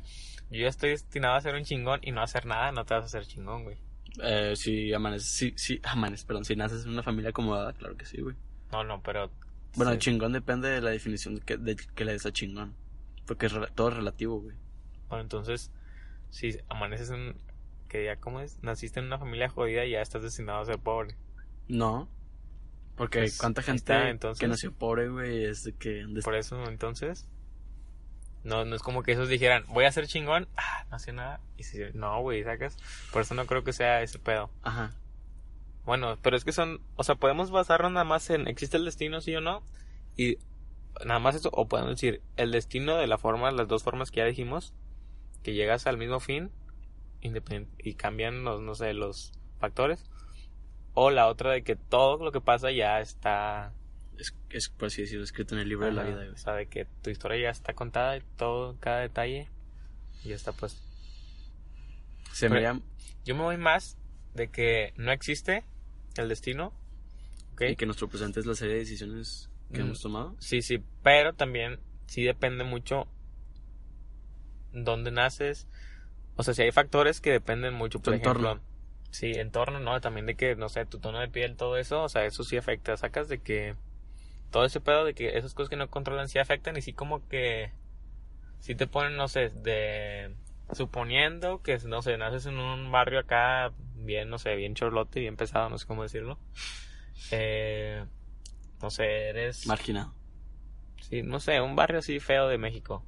Yo ya estoy destinado a ser un chingón y no hacer nada, no te vas a hacer chingón, güey. Eh, si amaneces, sí, sí, amaneces, perdón, si naces en una familia acomodada, claro que sí, güey. No, no, pero... Bueno, sí. chingón depende de la definición que, de, que le des a chingón. Porque es todo es relativo, güey. Bueno, entonces, si amaneces en... que ya, ¿cómo es? Naciste en una familia jodida y ya estás destinado a ser pobre. No. Porque Pues, cuánta gente está, entonces. que nació pobre, güey, es de que... Por eso, entonces... No, no es como que esos dijeran, voy a ser chingón, ah, no hacía nada. Y si, no, güey, sacas. Por eso no creo que sea ese pedo. Ajá. Bueno, pero es que son, o sea, podemos basarnos nada más en existe el destino, sí o no, y nada más eso, o podemos decir el destino de la forma, las dos formas que ya dijimos, que llegas al mismo fin y cambian los, no sé, los factores, o la otra de que todo lo que pasa ya está, Es, es por así decirlo, escrito en el libro de la ajá, vida, o güey. sea, de que tu historia ya está contada y todo, cada detalle, ya está pues. Se Pero-. Yo me voy más de que no existe el destino, ¿ok? Y que nuestro presente es la serie de decisiones que Mm. hemos tomado. Sí, sí, pero también sí depende mucho dónde naces. O sea, si hay factores que dependen mucho, por Tu ejemplo. entorno. Sí, entorno, ¿no? También de que, no sé, tu tono de piel, todo eso, o sea, eso sí afecta. Sacas de que todo ese pedo de que esas cosas que no controlan sí afectan y sí como que sí te ponen, no sé, de suponiendo que, no sé, naces en un barrio acá bien, no sé, bien chorlote, bien pesado, no sé cómo decirlo. Eh, no sé, eres... Marginado. Sí, no sé, un barrio así feo de México.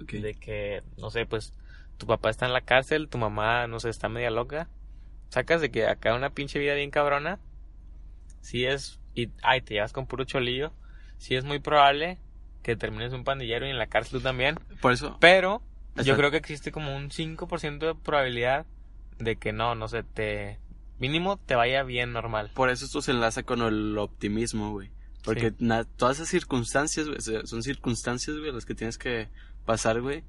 Ok. De que, no sé, pues tu papá está en la cárcel, tu mamá, no sé, está media loca. Sacas de que acá una pinche vida bien cabrona. Sí es, y, ay, te llevas con puro cholillo. Sí es muy probable que termines un pandillero y en la cárcel tú también. Por eso... Pero yo creo que existe como un 5% de probabilidad de que no, no sé, te... Mínimo te vaya bien normal. Por eso esto se enlaza con el optimismo, güey. Porque Sí. na- todas esas circunstancias, güey, son circunstancias, güey, las que tienes que pasar, güey.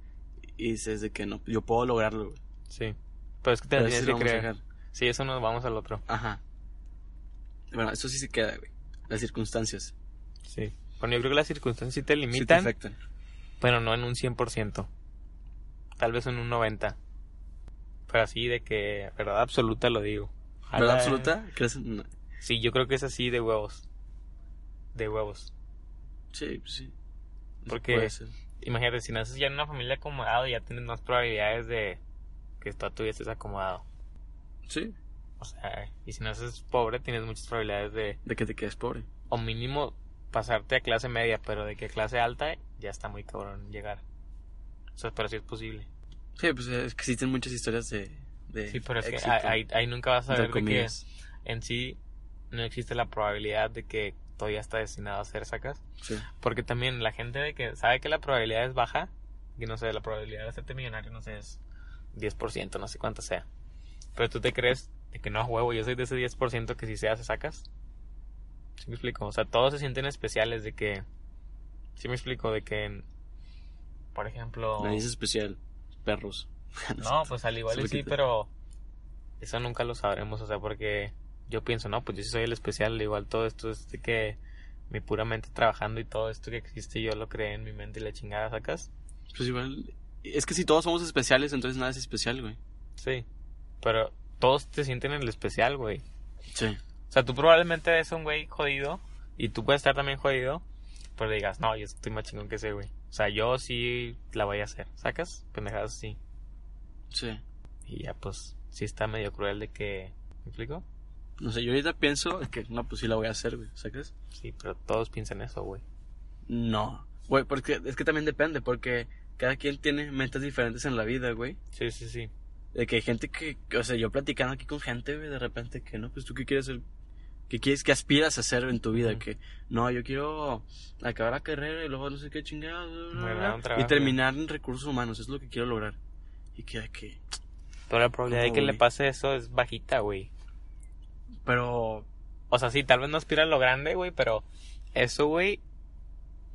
Y dices de que no, yo puedo lograrlo, güey. Sí. Pero es que te tienes que creer. Sí, eso nos vamos al otro. Ajá. Bueno, eso sí se queda, güey. Las circunstancias. Sí. Bueno, yo creo que las circunstancias sí te Sí te limitan, afectan. pero no en un 100%. Tal vez en un 90%. Pero así de que, verdad absoluta lo digo. ¿Verdad absoluta? ¿Crees? Sí, yo creo que es así de huevos. De huevos. Sí, pues sí. Porque-. Imagínate, si naces ya en una familia acomodada, ya tienes más probabilidades de que tú estés acomodado. Sí, O sea, y si naces pobre, tienes muchas probabilidades de, de que te quedes pobre. o mínimo, pasarte a clase media, pero de que clase alta ya está muy cabrón llegar. O sea, pero sí es posible. Sí, pues es que existen muchas historias de. de Sí, pero es éxito, que ahí, ahí nunca vas a ver de que en sí no existe la probabilidad de que todavía está destinado a ser sacas. Sí. Porque también la gente de que sabe que la probabilidad es baja, que no sé, la probabilidad de hacerte millonario, no sé, es 10%, no sé cuánto sea. Pero tú te crees de que no, huevo, yo soy de ese 10% que si se hace sacas. ¿Sí me explico? O sea, todos se sienten especiales de que... ¿Sí me explico? De que, por ejemplo... Nadie es especial. Perros. No, pues al igual y sí, pero eso nunca lo sabremos, o sea, porque yo pienso, no, pues yo sí soy el especial, igual todo esto es de que mi pura mente trabajando y todo esto que existe yo lo creé en mi mente y la chingada sacas. Pues igual. Es que si todos somos especiales, entonces nada es especial, güey. Sí, pero todos te sienten el especial, güey. Sí. O sea, tú probablemente eres un güey jodido y tú puedes estar también jodido, pero digas, no, yo estoy más chingón que ese güey. O sea, yo sí la voy a hacer, ¿sacas? Pendejadas así. Sí. Y ya, pues, sí está medio cruel de que... ¿Me explico? No sé, yo ahorita pienso que no, pues sí la voy a hacer, güey. ¿Sacas? Sí, pero todos piensan eso, güey. No. Güey, porque es que también depende, porque cada quien tiene metas diferentes en la vida, güey. Sí, sí, sí. De que hay gente que, o sea, yo platicando aquí con gente, güey, de repente que no, pues tú qué quieres ser, qué quieres, qué aspiras a hacer en tu vida, que no, yo quiero acabar la carrera y luego no sé qué chingados, y terminar en recursos humanos, es lo que quiero lograr. Y que, que, Pero la probabilidad de que le pase eso es bajita, güey. Pero, O sea, sí, tal vez no aspira a lo grande, güey, pero eso, güey,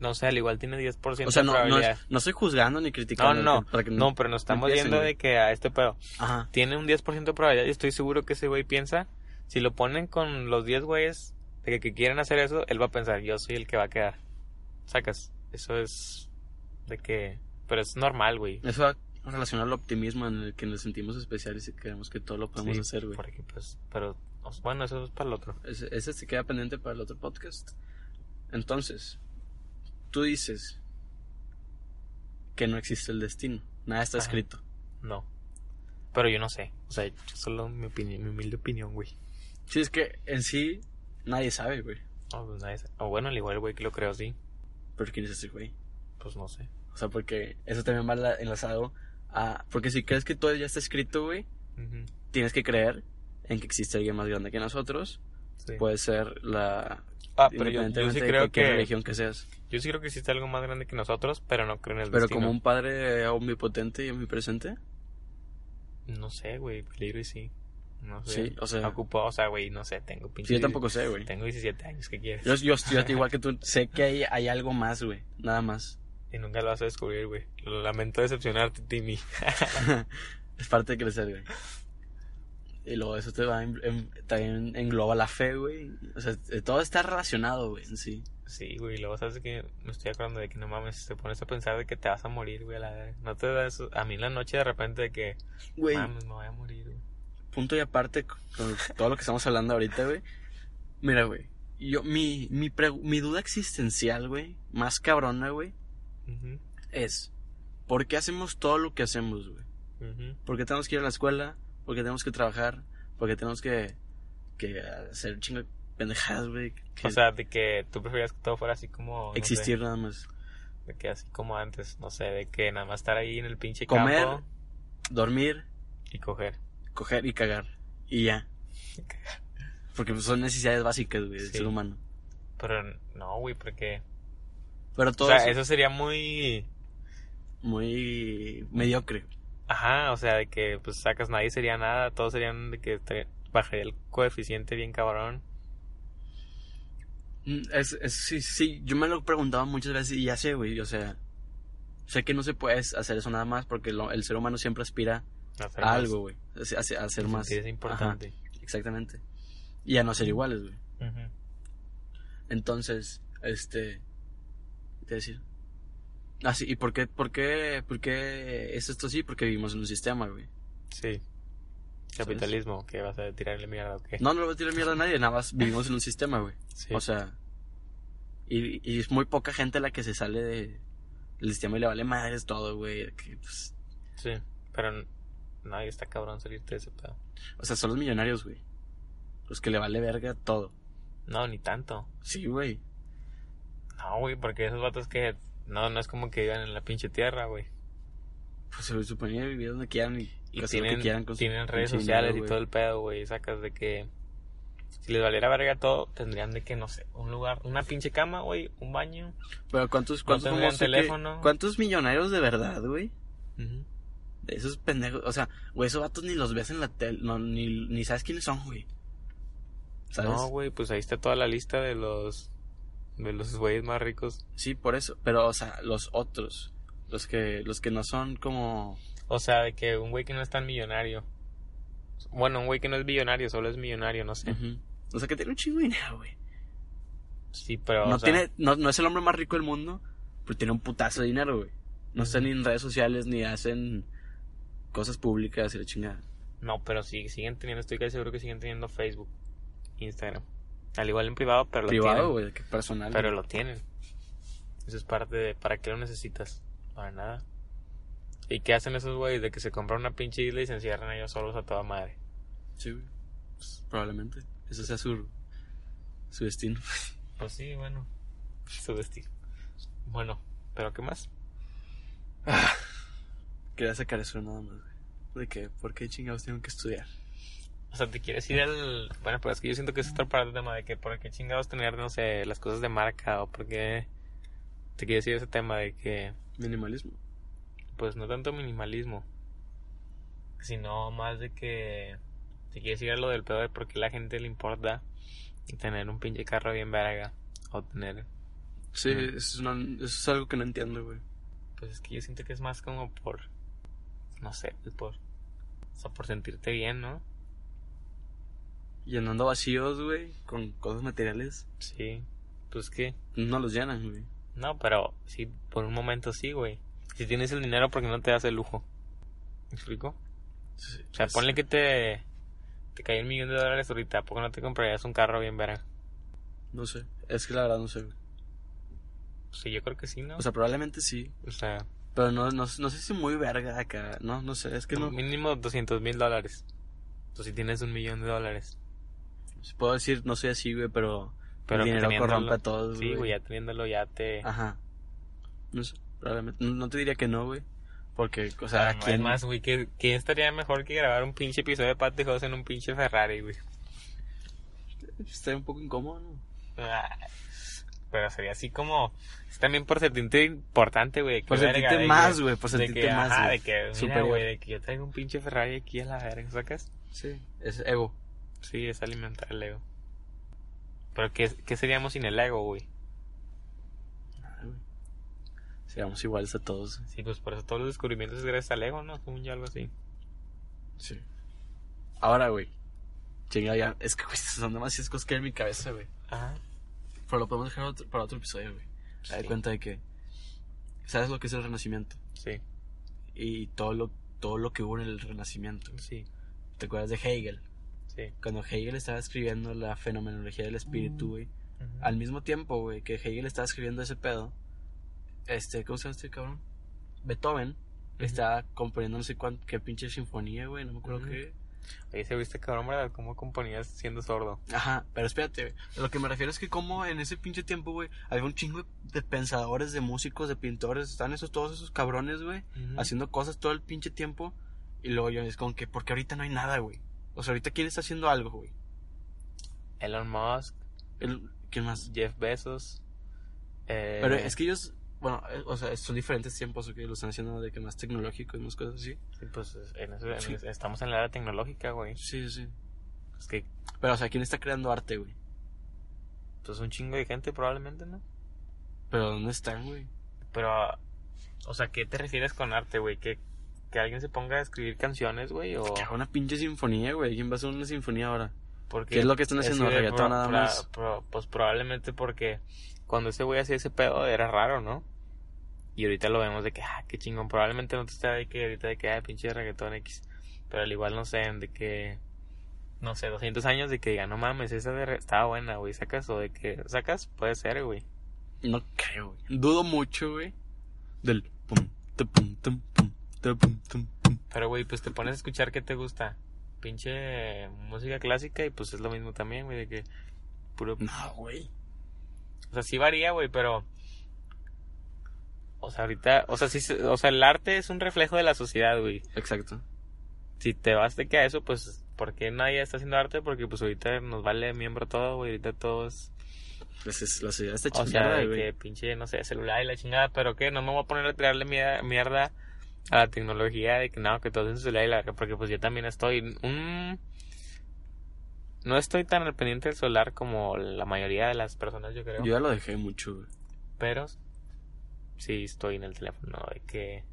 no sé, al igual tiene 10% O sea, no, no, probabilidad. no estoy juzgando ni No, criticando. no, para que no, pero nos estamos viendo de que a este pedo Ajá. tiene un 10% de probabilidad y estoy seguro que ese güey piensa, si lo ponen con los 10 güeyes de que, que quieren hacer eso, él va a pensar, yo soy el que va a quedar. Sacas, eso es de que, pero es normal, güey. Eso va relacionado al optimismo en el que nos sentimos especiales y creemos que todo lo podemos Sí, hacer, güey. Porque pues, pero, bueno, eso es para el otro. Ese, ese se queda pendiente para el otro podcast. Entonces, tú dices que no existe el destino. Nada está Ajá. escrito. No. Pero yo no sé, o sea, solo mi opinión, mi humilde opinión, güey. Sí, es que en sí nadie sabe, güey. No, pues nadie sabe. O bueno, al igual güey que lo creo, sí. Pero quién es ese güey. Pues no sé. O sea, porque eso también va la- enlazado a... Porque si crees que todo ya está escrito, güey, tienes que creer en que existe alguien más grande que nosotros. sí. Puede ser la... ah, pero yo, yo sí de creo cualquier que religión que seas. yo sí creo que existe algo más grande que nosotros, pero no creo en el Pero destino. como un padre omnipotente y omnipresente. No sé, güey, peligro y sí. No sé. Sí, o sea- Ocupo, o sea, güey, no sé, tengo pinche... Sí, yo tampoco sé, güey. Tengo 17 años, ¿qué quieres? Yo, yo estoy igual que tú. Sé que hay, hay algo más, güey. Nada más. Y nunca lo vas a descubrir, güey. Lo lamento decepcionarte, Timmy. es parte de crecer, güey. Y luego eso te va, en- en- también engloba la fe, güey. O sea, eh, todo está relacionado, güey, en sí. Sí, güey, luego sabes que me estoy acordando de que no mames, te pones a pensar de que te vas a morir, güey, a la. No te da eso. A mí en la noche de repente de que, Güey, mames, me voy a morir, güey. punto y aparte con todo lo que estamos hablando ahorita, güey. Mira, güey. Yo, mi, mi, pregu- mi duda existencial, güey, más cabrona, güey, es: ¿por qué hacemos todo lo que hacemos, güey? ujú. ¿Por qué tenemos que ir a la escuela? ¿Por qué tenemos que trabajar? ¿Por qué tenemos que, que hacer chingo de pendejadas, güey? Que O sea, de que tú preferías que todo fuera así como... no sé, existir nada más. de que así como antes, no sé, de que nada más estar ahí en el pinche Comer. campo Dormir, y coger. coger y cagar. Y ya. Porque pues, son necesidades básicas, güey, del Sí. ser humano. Pero no, güey, porque... Pero O todo sea, eso eso sería muy... muy mediocre. Ajá, o sea, de que pues sacas nadie sería nada, todos serían de que te bajaría el coeficiente bien cabrón. Mm, Es, es- sí, sí, yo me lo he preguntado muchas veces y ya sé, güey, o sea, sé que no se puede hacer eso nada más porque lo- el ser humano siempre aspira hacer a algo, güey, a, a- a ser más. sentirse importante. Ajá, exactamente. Y a no ser iguales, güey. Entonces, este, ¿qué decir? Ah, sí, ¿y por qué, por qué, por qué es esto así? Porque vivimos en un sistema, güey. Sí. Capitalismo, que vas a tirarle mierda o qué. No, no le voy a tirar mierda a nadie, nada más vivimos en un sistema, güey. Sí. O sea, y, y es muy poca gente la que se sale de, del sistema y le vale madres todo, güey. que, pues, sí, pero nadie está cabrón salirte de ese pedo. o sea, son los millonarios, güey. Los que le vale verga todo. No, ni tanto. Sí, güey. No, güey, porque esos vatos que no, no es como que vivan en la pinche tierra, güey. Pues se suponía vivir donde quieran y, Y tienen, que quieran con tienen redes sociales dinero, y todo el pedo, güey. Sacas de que si les valiera verga todo, tendrían de que, no sé, un lugar, una pinche cama, güey, un baño. Pero ¿cuántos, cuántos, que- teléfono. ¿cuántos millonarios de verdad, güey? De esos pendejos, o sea, güey, esos vatos ni los ves en la tele, no, ni, ni sabes quiénes son, güey. ¿Sabes? No, güey, pues ahí está toda la lista de los de los güeyes más ricos. Sí, por eso. Pero, o sea, los otros, los que, los que no son como... O sea, de que un güey que no es tan millonario. Bueno, un güey que no es millonario, solo es millonario, no sé. Ujú. O sea, que tiene un chingo de dinero, güey. Sí, pero No o sea, tiene, no, no es el hombre más rico del mundo, pero tiene un putazo de dinero, güey. No están ni en redes sociales ni hacen cosas públicas y la chingada. No, pero sí, siguen teniendo, estoy casi seguro que siguen teniendo Facebook, Instagram. Al igual en privado, pero lo Privado, tienen. güey, que personal. Pero güey. lo tienen. Eso es parte de... ¿Para qué lo necesitas? Para nada. ¿Y qué hacen esos güeyes? De que se compran una pinche isla y se encierran ellos solos a toda madre. Sí, güey. Pues, probablemente. Ese sea su, su destino. Pues sí, bueno. Su destino. Bueno, ¿pero qué más? Quería sacar eso nada más, güey. De que, ¿por qué chingados tengo que estudiar? O sea, te quieres ir al... Bueno, pero es que yo siento que es otra parte del tema de que por qué chingados tener, no sé, las cosas de marca o por qué te quieres ir a ese tema de que, Minimalismo. pues no tanto minimalismo, sino más de que te quieres ir a lo del pedo de por qué la gente le importa tener un pinche carro bien verga o tener Sí, eso, es una- eso es algo que no entiendo, güey. Pues es que yo siento que es más como por. No sé, por. O sea, por sentirte bien, ¿no? Llenando vacíos, güey, con cosas materiales, Sí. Pues que. no los llenan, güey. No, pero sí, por un momento sí, güey. Si tienes el dinero, ¿por qué no te das el lujo? ¿Me explico? Sí, O sea, es- ponle que te. Te cae un millón de dólares ahorita. ¿Por qué no te comprarías un carro bien verga? No sé, es que la verdad no sé, güey. Sí, yo creo que sí, ¿no? O sea, probablemente sí, O sea, pero no, no, no sé si muy verga acá, no, no sé, es que no... mínimo 200 mil dólares. Tú si tienes un millón de dólares. Puedo decir, no soy así, güey, pero, Pero el dinero corrompe a todos, Sí, güey, ya teniéndolo ya te... Ajá. No sé, probablemente. No, te diría que no, güey. Porque, o sea, Ah, ¿a quién más, güey, ¿quién, quién estaría mejor que grabar un pinche episodio de Pat House en un pinche Ferrari, güey? Está un poco incómodo, ¿no? Ah, Pero sería así como... Es también por sentirte importante, güey. Por sentirte de más, que- güey, por de sentirte que, más, güey. de que, mira, güey, de que yo traigo un pinche Ferrari aquí a la verga, ¿sacas? Sí. Es ego. Sí, es alimentar el ego. Pero ¿qué, qué seríamos sin el ego, güey? Ay, güey. Seríamos iguales a todos. güey. Sí, pues por eso todos los descubrimientos es gracias al ego, ¿no? Según yo, algo así. Sí. Ahora, güey. Chinga, ya. Es que, güey, son demasiadas cosas que hay en mi cabeza, güey. Ajá. Pero lo podemos dejar otro- para otro episodio, güey. Sí. cuenta de que. ¿Sabes lo que es el renacimiento? Sí, Y todo lo, todo lo que hubo en el renacimiento. sí, ¿Te acuerdas de Hegel? Sí. Cuando Hegel estaba escribiendo la fenomenología del espíritu, güey. Al mismo tiempo, güey, que Hegel estaba escribiendo ese pedo, este, ¿cómo se llama este cabrón? Beethoven estaba componiendo no sé cuánto, qué pinche sinfonía, güey, no me acuerdo qué. Oye, ¿se viste cabrón, verdad? ¿Cómo componías siendo sordo? Ajá, pero espérate, güey. Lo que me refiero es que como en ese pinche tiempo, güey, había un chingo de pensadores, de músicos, de pintores, están esos, todos esos cabrones, güey, haciendo cosas todo el pinche tiempo, y luego yo es como que, porque ahorita no hay nada, güey. O sea, ahorita quién está haciendo algo, güey. Elon Musk, El- ¿Quién más? Jeff Bezos. Eh, Pero es que ellos, bueno, eh, o sea, son diferentes tiempos que lo están haciendo de que más tecnológico y más cosas así. sí, pues en eso- en Sí. eso- estamos en la era tecnológica, güey. Sí, sí. Es que Pero, o sea, ¿quién está creando arte, güey? pues un chingo de gente probablemente, ¿no? Pero, ¿dónde están, güey? Pero, o sea, ¿qué te refieres con arte, güey? ¿Que, que alguien se ponga a escribir canciones, güey? O... Que haga una pinche sinfonía, güey. ¿Quién va a hacer una sinfonía ahora? Porque ¿Qué es lo que están haciendo? de ¿Reggaetón nada más? pro- pues probablemente porque cuando ese güey hacía ese pedo era raro, ¿no? Y ahorita lo vemos de que, ah, qué chingón. Probablemente no te está de que ahorita de que, ah, pinche reggaetón X. Pero al igual, no sé, de que, no sé, 200 años de que diga, no mames, esa de re- estaba buena, güey, sacas o de que, sacas, puede ser, güey. No creo, güey. Dudo mucho, güey. Del pum, te pum, te pum, tum, pum. Pero, güey, pues te pones a escuchar qué te gusta. Pinche música clásica y pues es lo mismo también, güey, de que puro No, güey. O sea, sí varía, güey, pero. O sea, ahorita. O sea, sí, o sea, el arte es un reflejo de la sociedad, güey. Exacto. Si te vas de que a eso, pues. ¿Por qué nadie está haciendo arte? Porque, pues, ahorita nos vale miembro todo, güey. Ahorita todos. Pues es, la sociedad está O sea, chingada, de que pinche, no sé, celular y la chingada. Pero que no me voy a poner a tirarle mierda, mierda a la tecnología de que no, que todo es en celular y la Porque, pues, yo también estoy. Un. No estoy tan al pendiente del celular como la mayoría de las personas, yo creo. Yo ya lo dejé mucho, güey. pero sí estoy en el teléfono de que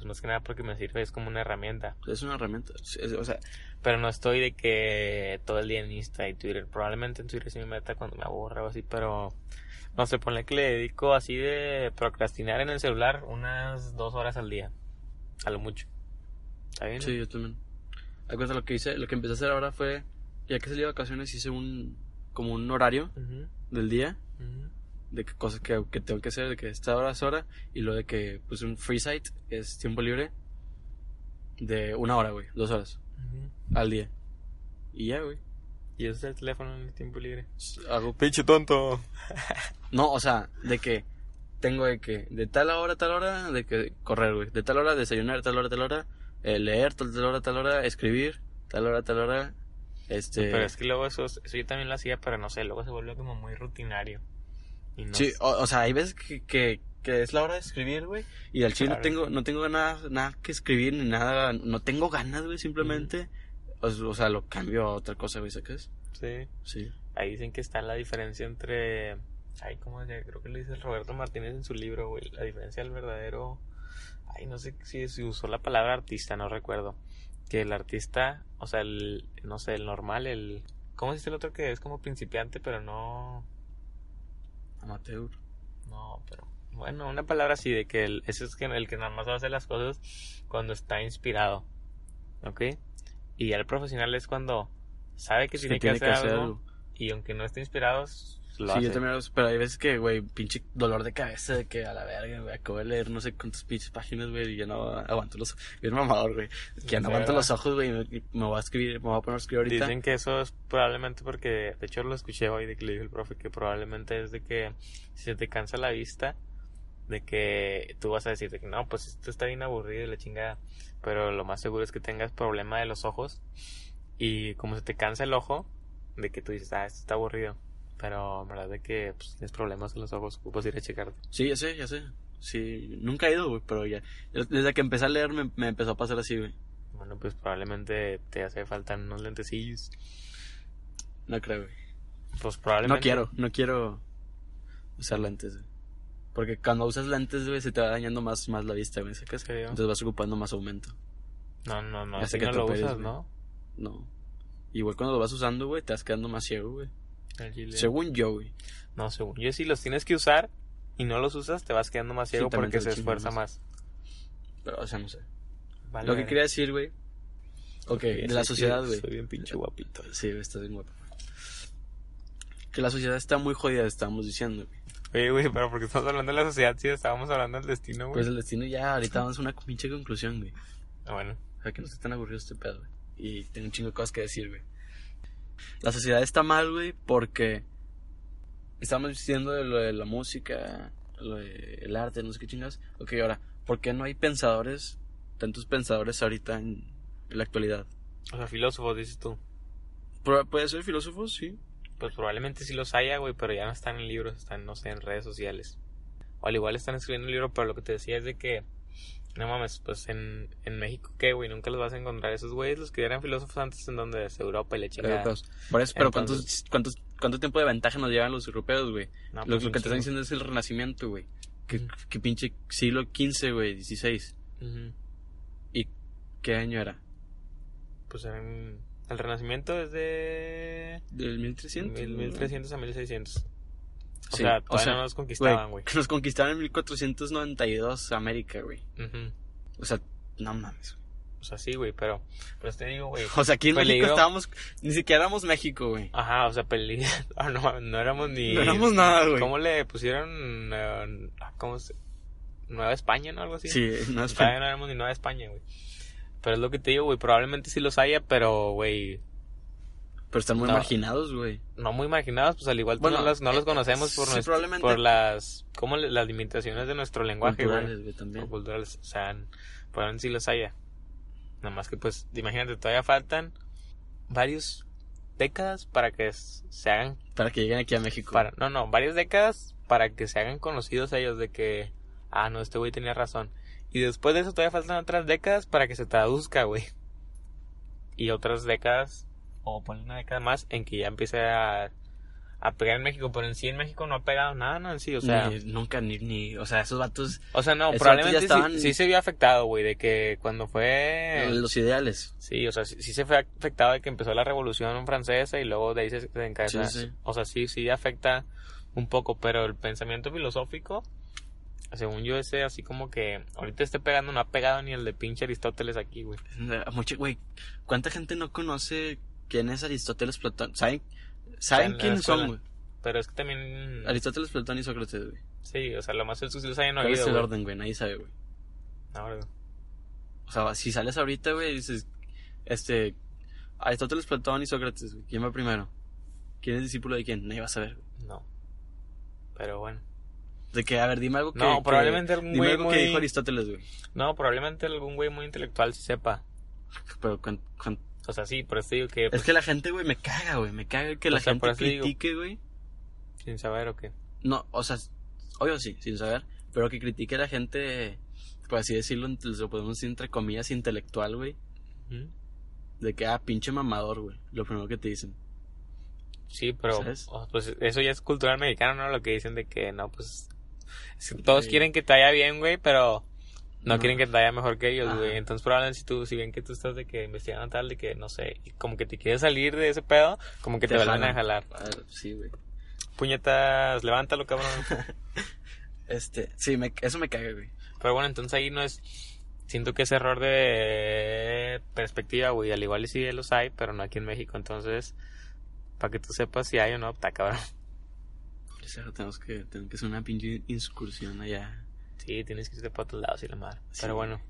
pues más que nada porque me sirve es como una herramienta Es una herramienta. Es- O sea, pero no estoy de que todo el día en Insta y Twitter probablemente en Twitter sí me meta cuando me aburra o así pero no sé ponle que le dedico así de procrastinar en el celular unas dos horas al día a lo mucho ¿Está bien? sí, yo también. Cuenta lo que hice, lo que empecé a hacer ahora fue, ya que salí de vacaciones, hice un, como un horario del día ujú. De qué cosas que, que tengo que hacer, de que esta hora es hora, y lo de que puse un free site, es tiempo libre, de una hora, güey, dos horas al día. Y ya, güey. y usas el teléfono en el tiempo libre Hago... pinche tonto No, o sea, de que tengo de que de tal hora tal hora, de que correr, güey. De tal hora desayunar, tal hora, tal hora, eh, leer, tal, tal hora, tal hora, escribir, tal hora, tal hora, este... Pero es que luego eso, eso yo también lo hacía, pero no sé, luego se vuelve como muy rutinario. Y no Sí, o, o sea, hay veces que, que, que es la hora de escribir, güey. Y al chile Claro. no tengo, no tengo nada, nada que escribir ni nada. No tengo ganas, güey, simplemente. o, o sea, lo cambio a otra cosa, güey, ¿sacas? Sí. Sí. Ahí dicen que está la diferencia entre Ay, ¿cómo decía? Creo que lo dice Roberto Martínez en su libro, güey. La diferencia del verdadero. Ay, no sé si, si usó la palabra artista, no recuerdo. Que el artista, o sea, el. No sé, el normal, el. ¿Cómo dice el otro que es como principiante, pero no. Amateur. No, pero. Bueno, una palabra así, de que el, ese es que- el que nada más hace las cosas cuando está inspirado. ¿Ok? Y el profesional es cuando sabe que tiene que, tiene que hacer algo, algo. y aunque no esté inspirado, lo sí, hace. yo también, lo- pero hay veces que, güey, pinche dolor de cabeza de que a la verga, güey, acabo de leer no sé cuántas pinches páginas, güey, y ya no aguanto los, bien mamador, güey, que ya no aguanto ¿verdad? los ojos, güey, y me, me voy a escribir, me voy a poner a escribir ahorita. Dicen que eso es probablemente porque, de hecho lo escuché hoy de que le dijo el profe, que probablemente es de que si se te cansa la vista, de que tú vas a decir de que no, pues esto está bien aburrido y la chingada, pero lo más seguro es que tengas problema de los ojos y como se te cansa el ojo, de que tú dices, ah, esto está aburrido, pero en verdad de que pues, tienes problemas en los ojos, ocupas ir a checarte. Sí, ya sé, ya sé. Sí, nunca he ido, güey, pero ya. Desde que empecé a leer me, me empezó a pasar así, güey. Bueno, pues probablemente te hace falta unos lentecillos. No creo, güey. Pues probablemente. No quiero, no quiero usar lentes, güey. Porque cuando usas lentes, güey, se te va dañando más, más la vista, güey, ¿sacas? Creo. Entonces vas ocupando más aumento. No, no, no, así que no lo operes, usas. ¿no? No. Igual cuando lo vas usando, güey, te vas quedando más ciego, güey. El chile. Según yo, güey. No, según yo, si los tienes que usar y no los usas, te vas quedando más ciego porque se esfuerza más. Pero, o sea, no sé. Vale, Lo que quería decir, güey. Ok, de la sociedad, güey. Soy bien pinche guapito. Sí, estás bien guapo. Que la sociedad está muy jodida, estábamos diciendo, güey. Oye, güey, pero porque estamos hablando de la sociedad, sí, estábamos hablando del destino, güey. Pues el destino ya, ahorita vamos a una pinche conclusión, güey. Ah, bueno. O sea, que no esté tan aburrido este pedo, güey. Y tengo un chingo de cosas que decir, güey. La sociedad está mal, güey, porque estamos diciendo de lo de la música, lo del arte, no sé qué chingas. Ok, ahora, ¿por qué no hay pensadores, tantos pensadores ahorita en, en la actualidad? O sea, filósofos, dices tú. Pu- ¿Puede ser filósofos? Sí. Pues probablemente sí los haya, güey, pero ya no están en libros, están, no sé, en redes sociales. O al igual están escribiendo un libro, pero lo que te decía es de que, no mames, pues en, en México, ¿qué, güey? Nunca los vas a encontrar. Esos güeyes, los que eran filósofos antes, en donde es Europa y la chingada. Por eso, pero ¿cuántos, cuántos, ¿cuánto tiempo de ventaja nos llevan los europeos, güey? No, lo, pues, lo que te están diciendo es el renacimiento, güey. Que, que pinche siglo XV, güey, XVI. ¿Y qué año era? Pues eran... El Renacimiento es de... ¿Del 1300? mil- 1300 a 1600. O Sí, sea, o todavía sea, no nos conquistaban, Güey, nos conquistaron en 1492 América, güey. O sea, no mames. güey. O sea, sí, güey, pero... Pero te digo, güey. O sea, aquí en México estábamos... Ni siquiera éramos México, güey. Ajá, o sea, peligro. Ah, no, no éramos ni... No éramos nada, güey. ¿Cómo le pusieron... eh, ah, ¿Cómo se...? Nueva España, ¿no? Algo así. Sí, no es Todavía no éramos ni Nueva España, güey. Pero es lo que te digo, güey. Probablemente sí los haya, pero, güey... Pero están muy No. marginados, güey. No muy marginados, pues al igual Bueno, no los, no los eh, conocemos por, sí, nuestro- probablemente. por las... ¿Cómo? le- Las limitaciones de nuestro lenguaje, güey. Culturales, güey, también. o culturales, o sea, probablemente sí los haya. Nada más que pues, imagínate, todavía faltan varios décadas para que se hagan Para que lleguen aquí a México. para no, no, varias décadas para que se hagan conocidos ellos de que ah, no, este güey tenía razón. Y después de eso todavía faltan otras décadas para que se traduzca, güey. Y otras décadas o ponle una década más en que ya empiece a a pegar en México, pero en sí en México no ha pegado nada, no, en sí, o sea, Ni- nunca, ni, ni... O sea, esos vatos... o sea, no, probablemente sí- sí, se vio afectado, güey, de que cuando fue... Los ideales. Sí, o sea, sí, sí se fue afectado de que empezó la revolución francesa y luego de ahí se se encabeza. Sí, sí. O sea, sí, sí afecta un poco, pero el pensamiento filosófico, según yo, ese así como que ahorita esté pegando, no ha pegado ni el de pinche Aristóteles aquí, güey. Mucha, güey, ¿cuánta gente no conoce quién es Aristóteles Platón? ¿Saben, ¿saben quiénes son, güey? Pero es que también... Aristóteles, Platón y Sócrates, güey. Sí, o sea, lo más es que los hayan ¿Cuál es oído, el orden, güey? Nadie sabe, güey. No, güey. O sea, si sales ahorita, güey, dices, este, Aristóteles, Platón y Sócrates, güey. ¿Quién va primero? ¿Quién es discípulo de quién? Nadie va a saber, güey. No. Pero bueno. De que, a ver, dime algo que... No, que- probablemente algún Dime güey que dijo Aristóteles, güey. No, probablemente algún güey muy intelectual sí sepa. Pero cuan- O sea, sí, por eso digo que... Es pues, que la gente, güey, me caga, güey. Me caga que la sea, gente critique, güey. Sin saber o qué. No, o sea, obvio sí, sin saber. Pero que critique a la gente, por así decirlo, lo podemos decir entre comillas, intelectual, güey. De que, ah, pinche mamador, güey. Lo primero que te dicen. Sí, pero ¿Sabes? oh, pues eso ya es cultural mexicano, ¿no? Lo que dicen de que no, pues es que todos Sí. quieren que te vaya bien, güey, pero no, No. quieren que te vaya mejor que ellos, güey. Entonces probablemente si tú, si ven que tú estás de que investigando tal, de que no sé, como que te quieres salir de ese pedo, como que te, vuelven a jalar. Ah, sí, güey. Puñetas, levántalo, cabrón. Este, sí, me, eso me caga, güey. pero bueno, entonces ahí no es... Siento que es error de perspectiva, güey. Al igual y sí los hay, pero no aquí en México. Entonces, para que tú sepas si hay o no, está cabrón. O sea, tenemos que, tenemos que hacer una pinche incursión allá. Sí, tienes que irte para otros lados y la madre. Sí. Pero bueno,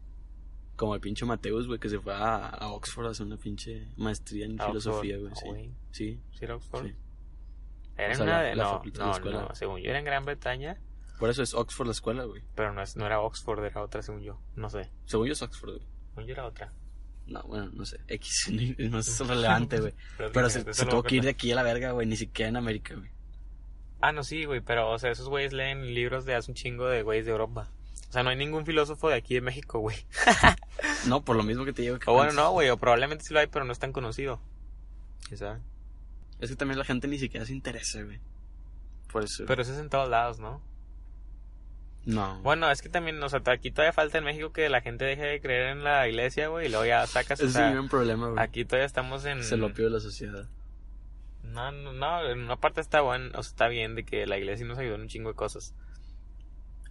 Como el pinche Mateus, güey, que se fue a, a Oxford a hacer una pinche maestría en a filosofía, güey. Sí. sí, ¿Sí era Oxford? sí. Era O sea, una de... la no, no, no, según yo era en Gran Bretaña, Por eso es Oxford la escuela, güey. pero no, es, no era Oxford, era otra según yo. No sé. Según yo es Oxford, güey. Según yo era otra. No, bueno, no sé. X, no es relevante, güey. Pero fíjate, se, se tuvo que ir de aquí a la verga, güey. Ni siquiera en América, güey. Ah, no, sí, güey, pero, o sea, esos güeyes leen libros de hace un chingo de güeyes de Europa. O sea, no hay ningún filósofo de aquí de México, güey. No, por lo mismo que te digo que. O bueno, no, güey, o probablemente sí lo hay, pero no es tan conocido. ¿Quién sabe? Es que también la gente ni siquiera se interesa, güey. Por eso. Pero eso es en todos lados, ¿no? no. Bueno, es que también, o sea, aquí todavía falta en México que la gente deje de creer en la iglesia, güey, y luego ya sacas, es gran problema, güey. aquí todavía estamos en... Se lo pido la sociedad. No, no, no, en una parte está bueno, o sea, está bien de que la iglesia nos ayudó en un chingo de cosas.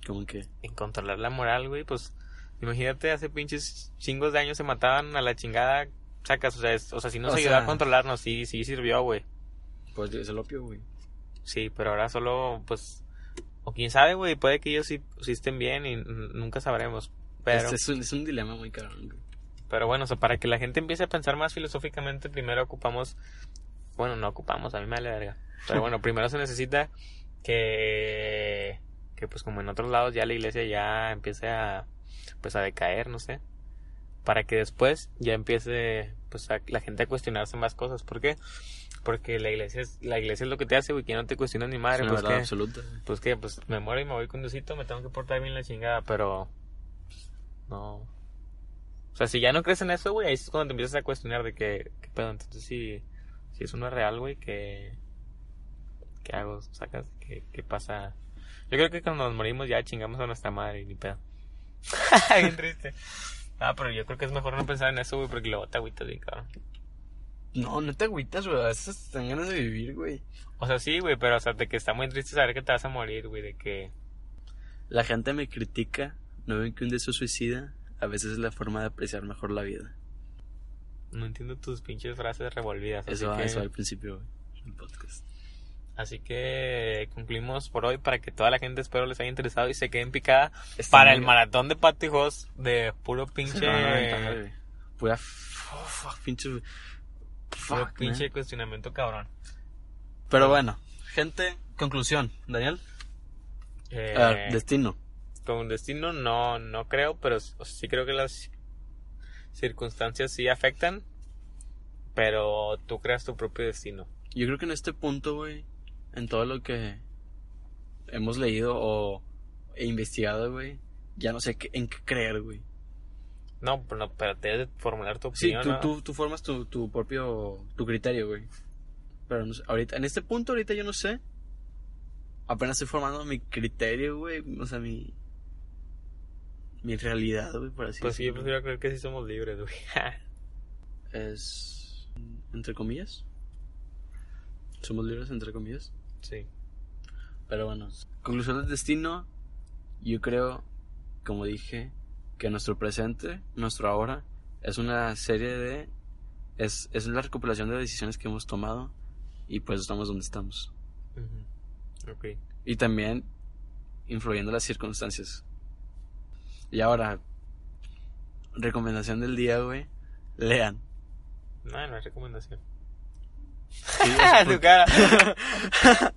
Como que. En controlar la moral, güey, pues, imagínate, hace pinches chingos de años se mataban a la chingada, sacas, o sea, es- o sea, sí nos O ayudó sea- a controlarnos, sí, sí sirvió, güey. Pues es el opio, güey. Sí, pero ahora solo, pues, o quién sabe, güey, puede que ellos sí, sí estén bien y nunca sabremos. Pero, Este es, un, es un dilema muy cabrón, güey. pero bueno, o sea, para que la gente empiece a pensar más filosóficamente, primero ocupamos, bueno, no ocupamos, a mí me vale verga. Pero bueno, primero se necesita que, que pues como en otros lados ya la iglesia ya empiece a, pues a decaer, no sé. Para que después ya empiece, pues a, la gente a cuestionarse más cosas. ¿Por qué? Porque la iglesia es, la iglesia es lo que te hace, güey, que no te cuestionas ni madre, es pues que, absoluta. pues que, pues me muero y me voy con Diosito, me tengo que portar bien la chingada, pero no. O sea, si ya no crees en eso, güey, ahí es cuando te empiezas a cuestionar de que, qué pedo, entonces si, si eso no es real, güey, ¿qué, qué hago? ¿Sacas? ¿Qué, qué pasa? Yo creo que cuando nos morimos ya chingamos a nuestra madre y ni pedo. bien triste. Ah, pero yo creo que es mejor no pensar en eso, güey, porque luego te agüitas bien, cabrón. No, no te agüitas, güey. A veces te dan ganas de vivir, güey. O sea, sí, güey, pero o sea, de que está muy triste saber que te vas a morir, güey, de que... La gente me critica. No ven que un día se suicida. A veces es la forma de apreciar mejor la vida. No entiendo tus pinches frases revolvidas. Así Eso, que, eso al principio, del podcast. así que concluimos por hoy para que toda la gente espero les haya interesado y se queden picada Está para el maratón de Pato y Jos de puro pinche... Güey. Pura. oh, fuck, pinche. puro pinche man. cuestionamiento cabrón. Pero bueno, gente, conclusión. Daniel. Eh, destino. Con destino no, no creo, pero sí creo que las circunstancias sí afectan, pero tú creas tu propio destino. Yo creo que en este punto, güey, en todo lo que hemos leído o e investigado, güey, ya no sé qué- en qué creer, güey. No, pero, no, pero te debes de formular tu Sí, opinión. tú, ¿no? tú, tú formas tu, tu propio, tu criterio, güey. Pero no sé, ahorita, en este punto, ahorita yo no sé. Apenas estoy formando mi criterio, güey. O sea, mi, mi realidad, güey, por así Pues sí, yo prefiero creer que sí somos libres, güey. Es, entre comillas. Somos libres, entre comillas. sí. Pero bueno, conclusión del destino, yo creo, como dije, que nuestro presente, nuestro ahora, es una serie de... Es, es la recopilación de decisiones que hemos tomado y pues estamos donde estamos. Y también influyendo las circunstancias. Y ahora, recomendación del día, güey, lean. No, no es recomendación. Sí, tu cara.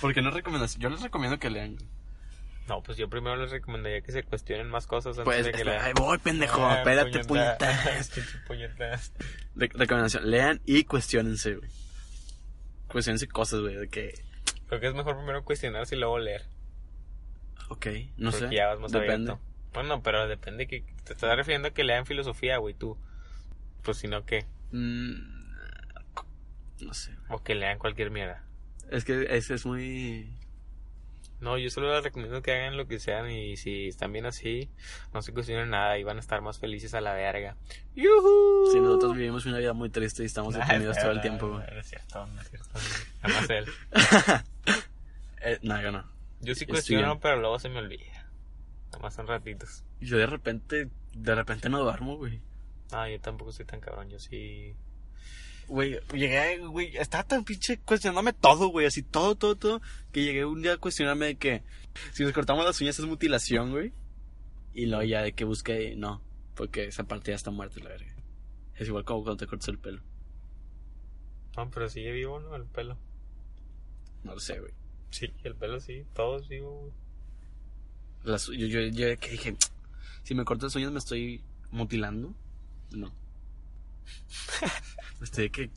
Porque no recomendación, yo les recomiendo que lean. No, pues yo primero les recomendaría que se cuestionen más cosas antes Pues, de que la... ay, voy, pendejo, Ah, espérate, puñeta. puñetas. Puñetas. Re- recomendación, lean y cuestionense, güey. Cuestionense cosas, güey, de que, Creo que es mejor primero cuestionarse y luego leer. ok, no porque sé, ya vas más depende. abierto. Bueno, pero depende que... Te estás refiriendo a que lean filosofía, güey, tú. Pues si no, ¿qué? Mm, No sé. O que lean cualquier mierda. Es que ese es muy... No, yo solo les recomiendo que hagan lo que sean y si están bien así, no se cuestionen nada y van a estar más felices a la verga. ¡Yuhu! Si nosotros vivimos una vida muy triste y estamos Nah, deprimidos todo el tiempo, no, güey. No es cierto, no es cierto. Además él. Eh, no, yo no. Yo sí cuestiono, pero luego se me olvida. Nada más son ratitos. Yo de repente, de repente no duermo, güey. No, yo tampoco soy tan cabrón. Yo sí. Güey, llegué, güey, estaba tan pinche cuestionándome todo, güey, así todo, todo, todo, que llegué un día a cuestionarme de que si nos cortamos las uñas es mutilación, güey. Y luego ya de que busqué, no, porque esa parte ya está muerta, la verga. Es igual como cuando te cortas el pelo. No, pero sigue vivo, ¿no? El pelo. No lo sé, güey. Sí, el pelo sí. Todo es vivo, güey. Las, yo, yo, yo que dije, si me corto las uñas me estoy mutilando. No. me estoy que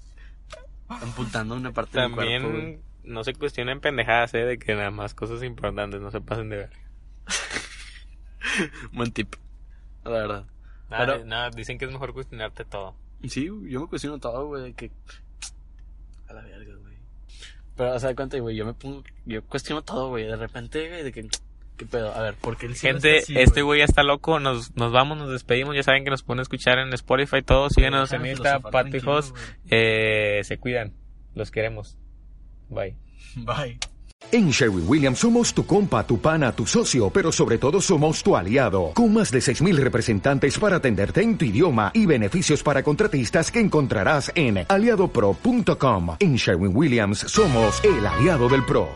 amputando una parte del cuerpo. También no se cuestionen pendejadas, ¿eh? De que nada más cosas importantes no se pasen de ver. Buen tip. La verdad. Nada, Pero- nada, dicen que es mejor cuestionarte todo. Sí, yo me cuestiono todo, güey, que... A la verga, güey. Pero, o sea, cuenta, güey, yo me pongo... Yo cuestiono todo, güey, de repente, güey, de que... ¿Qué pedo? A ver, ¿por qué el Gente, así, este güey ya está loco. Nos, nos vamos, nos despedimos. Ya saben que nos pueden escuchar en Spotify. Todos síguenos en Insta, filosofar Pato y tranquilo, Jos. Eh, se cuidan. Los queremos. Bye. Bye. En Sherwin Williams somos tu compa, tu pana, tu socio, pero sobre todo somos tu aliado, con más de 6.000 representantes para atenderte en tu idioma y beneficios para contratistas que encontrarás en aliadopro.com. En Sherwin Williams somos el aliado del PRO.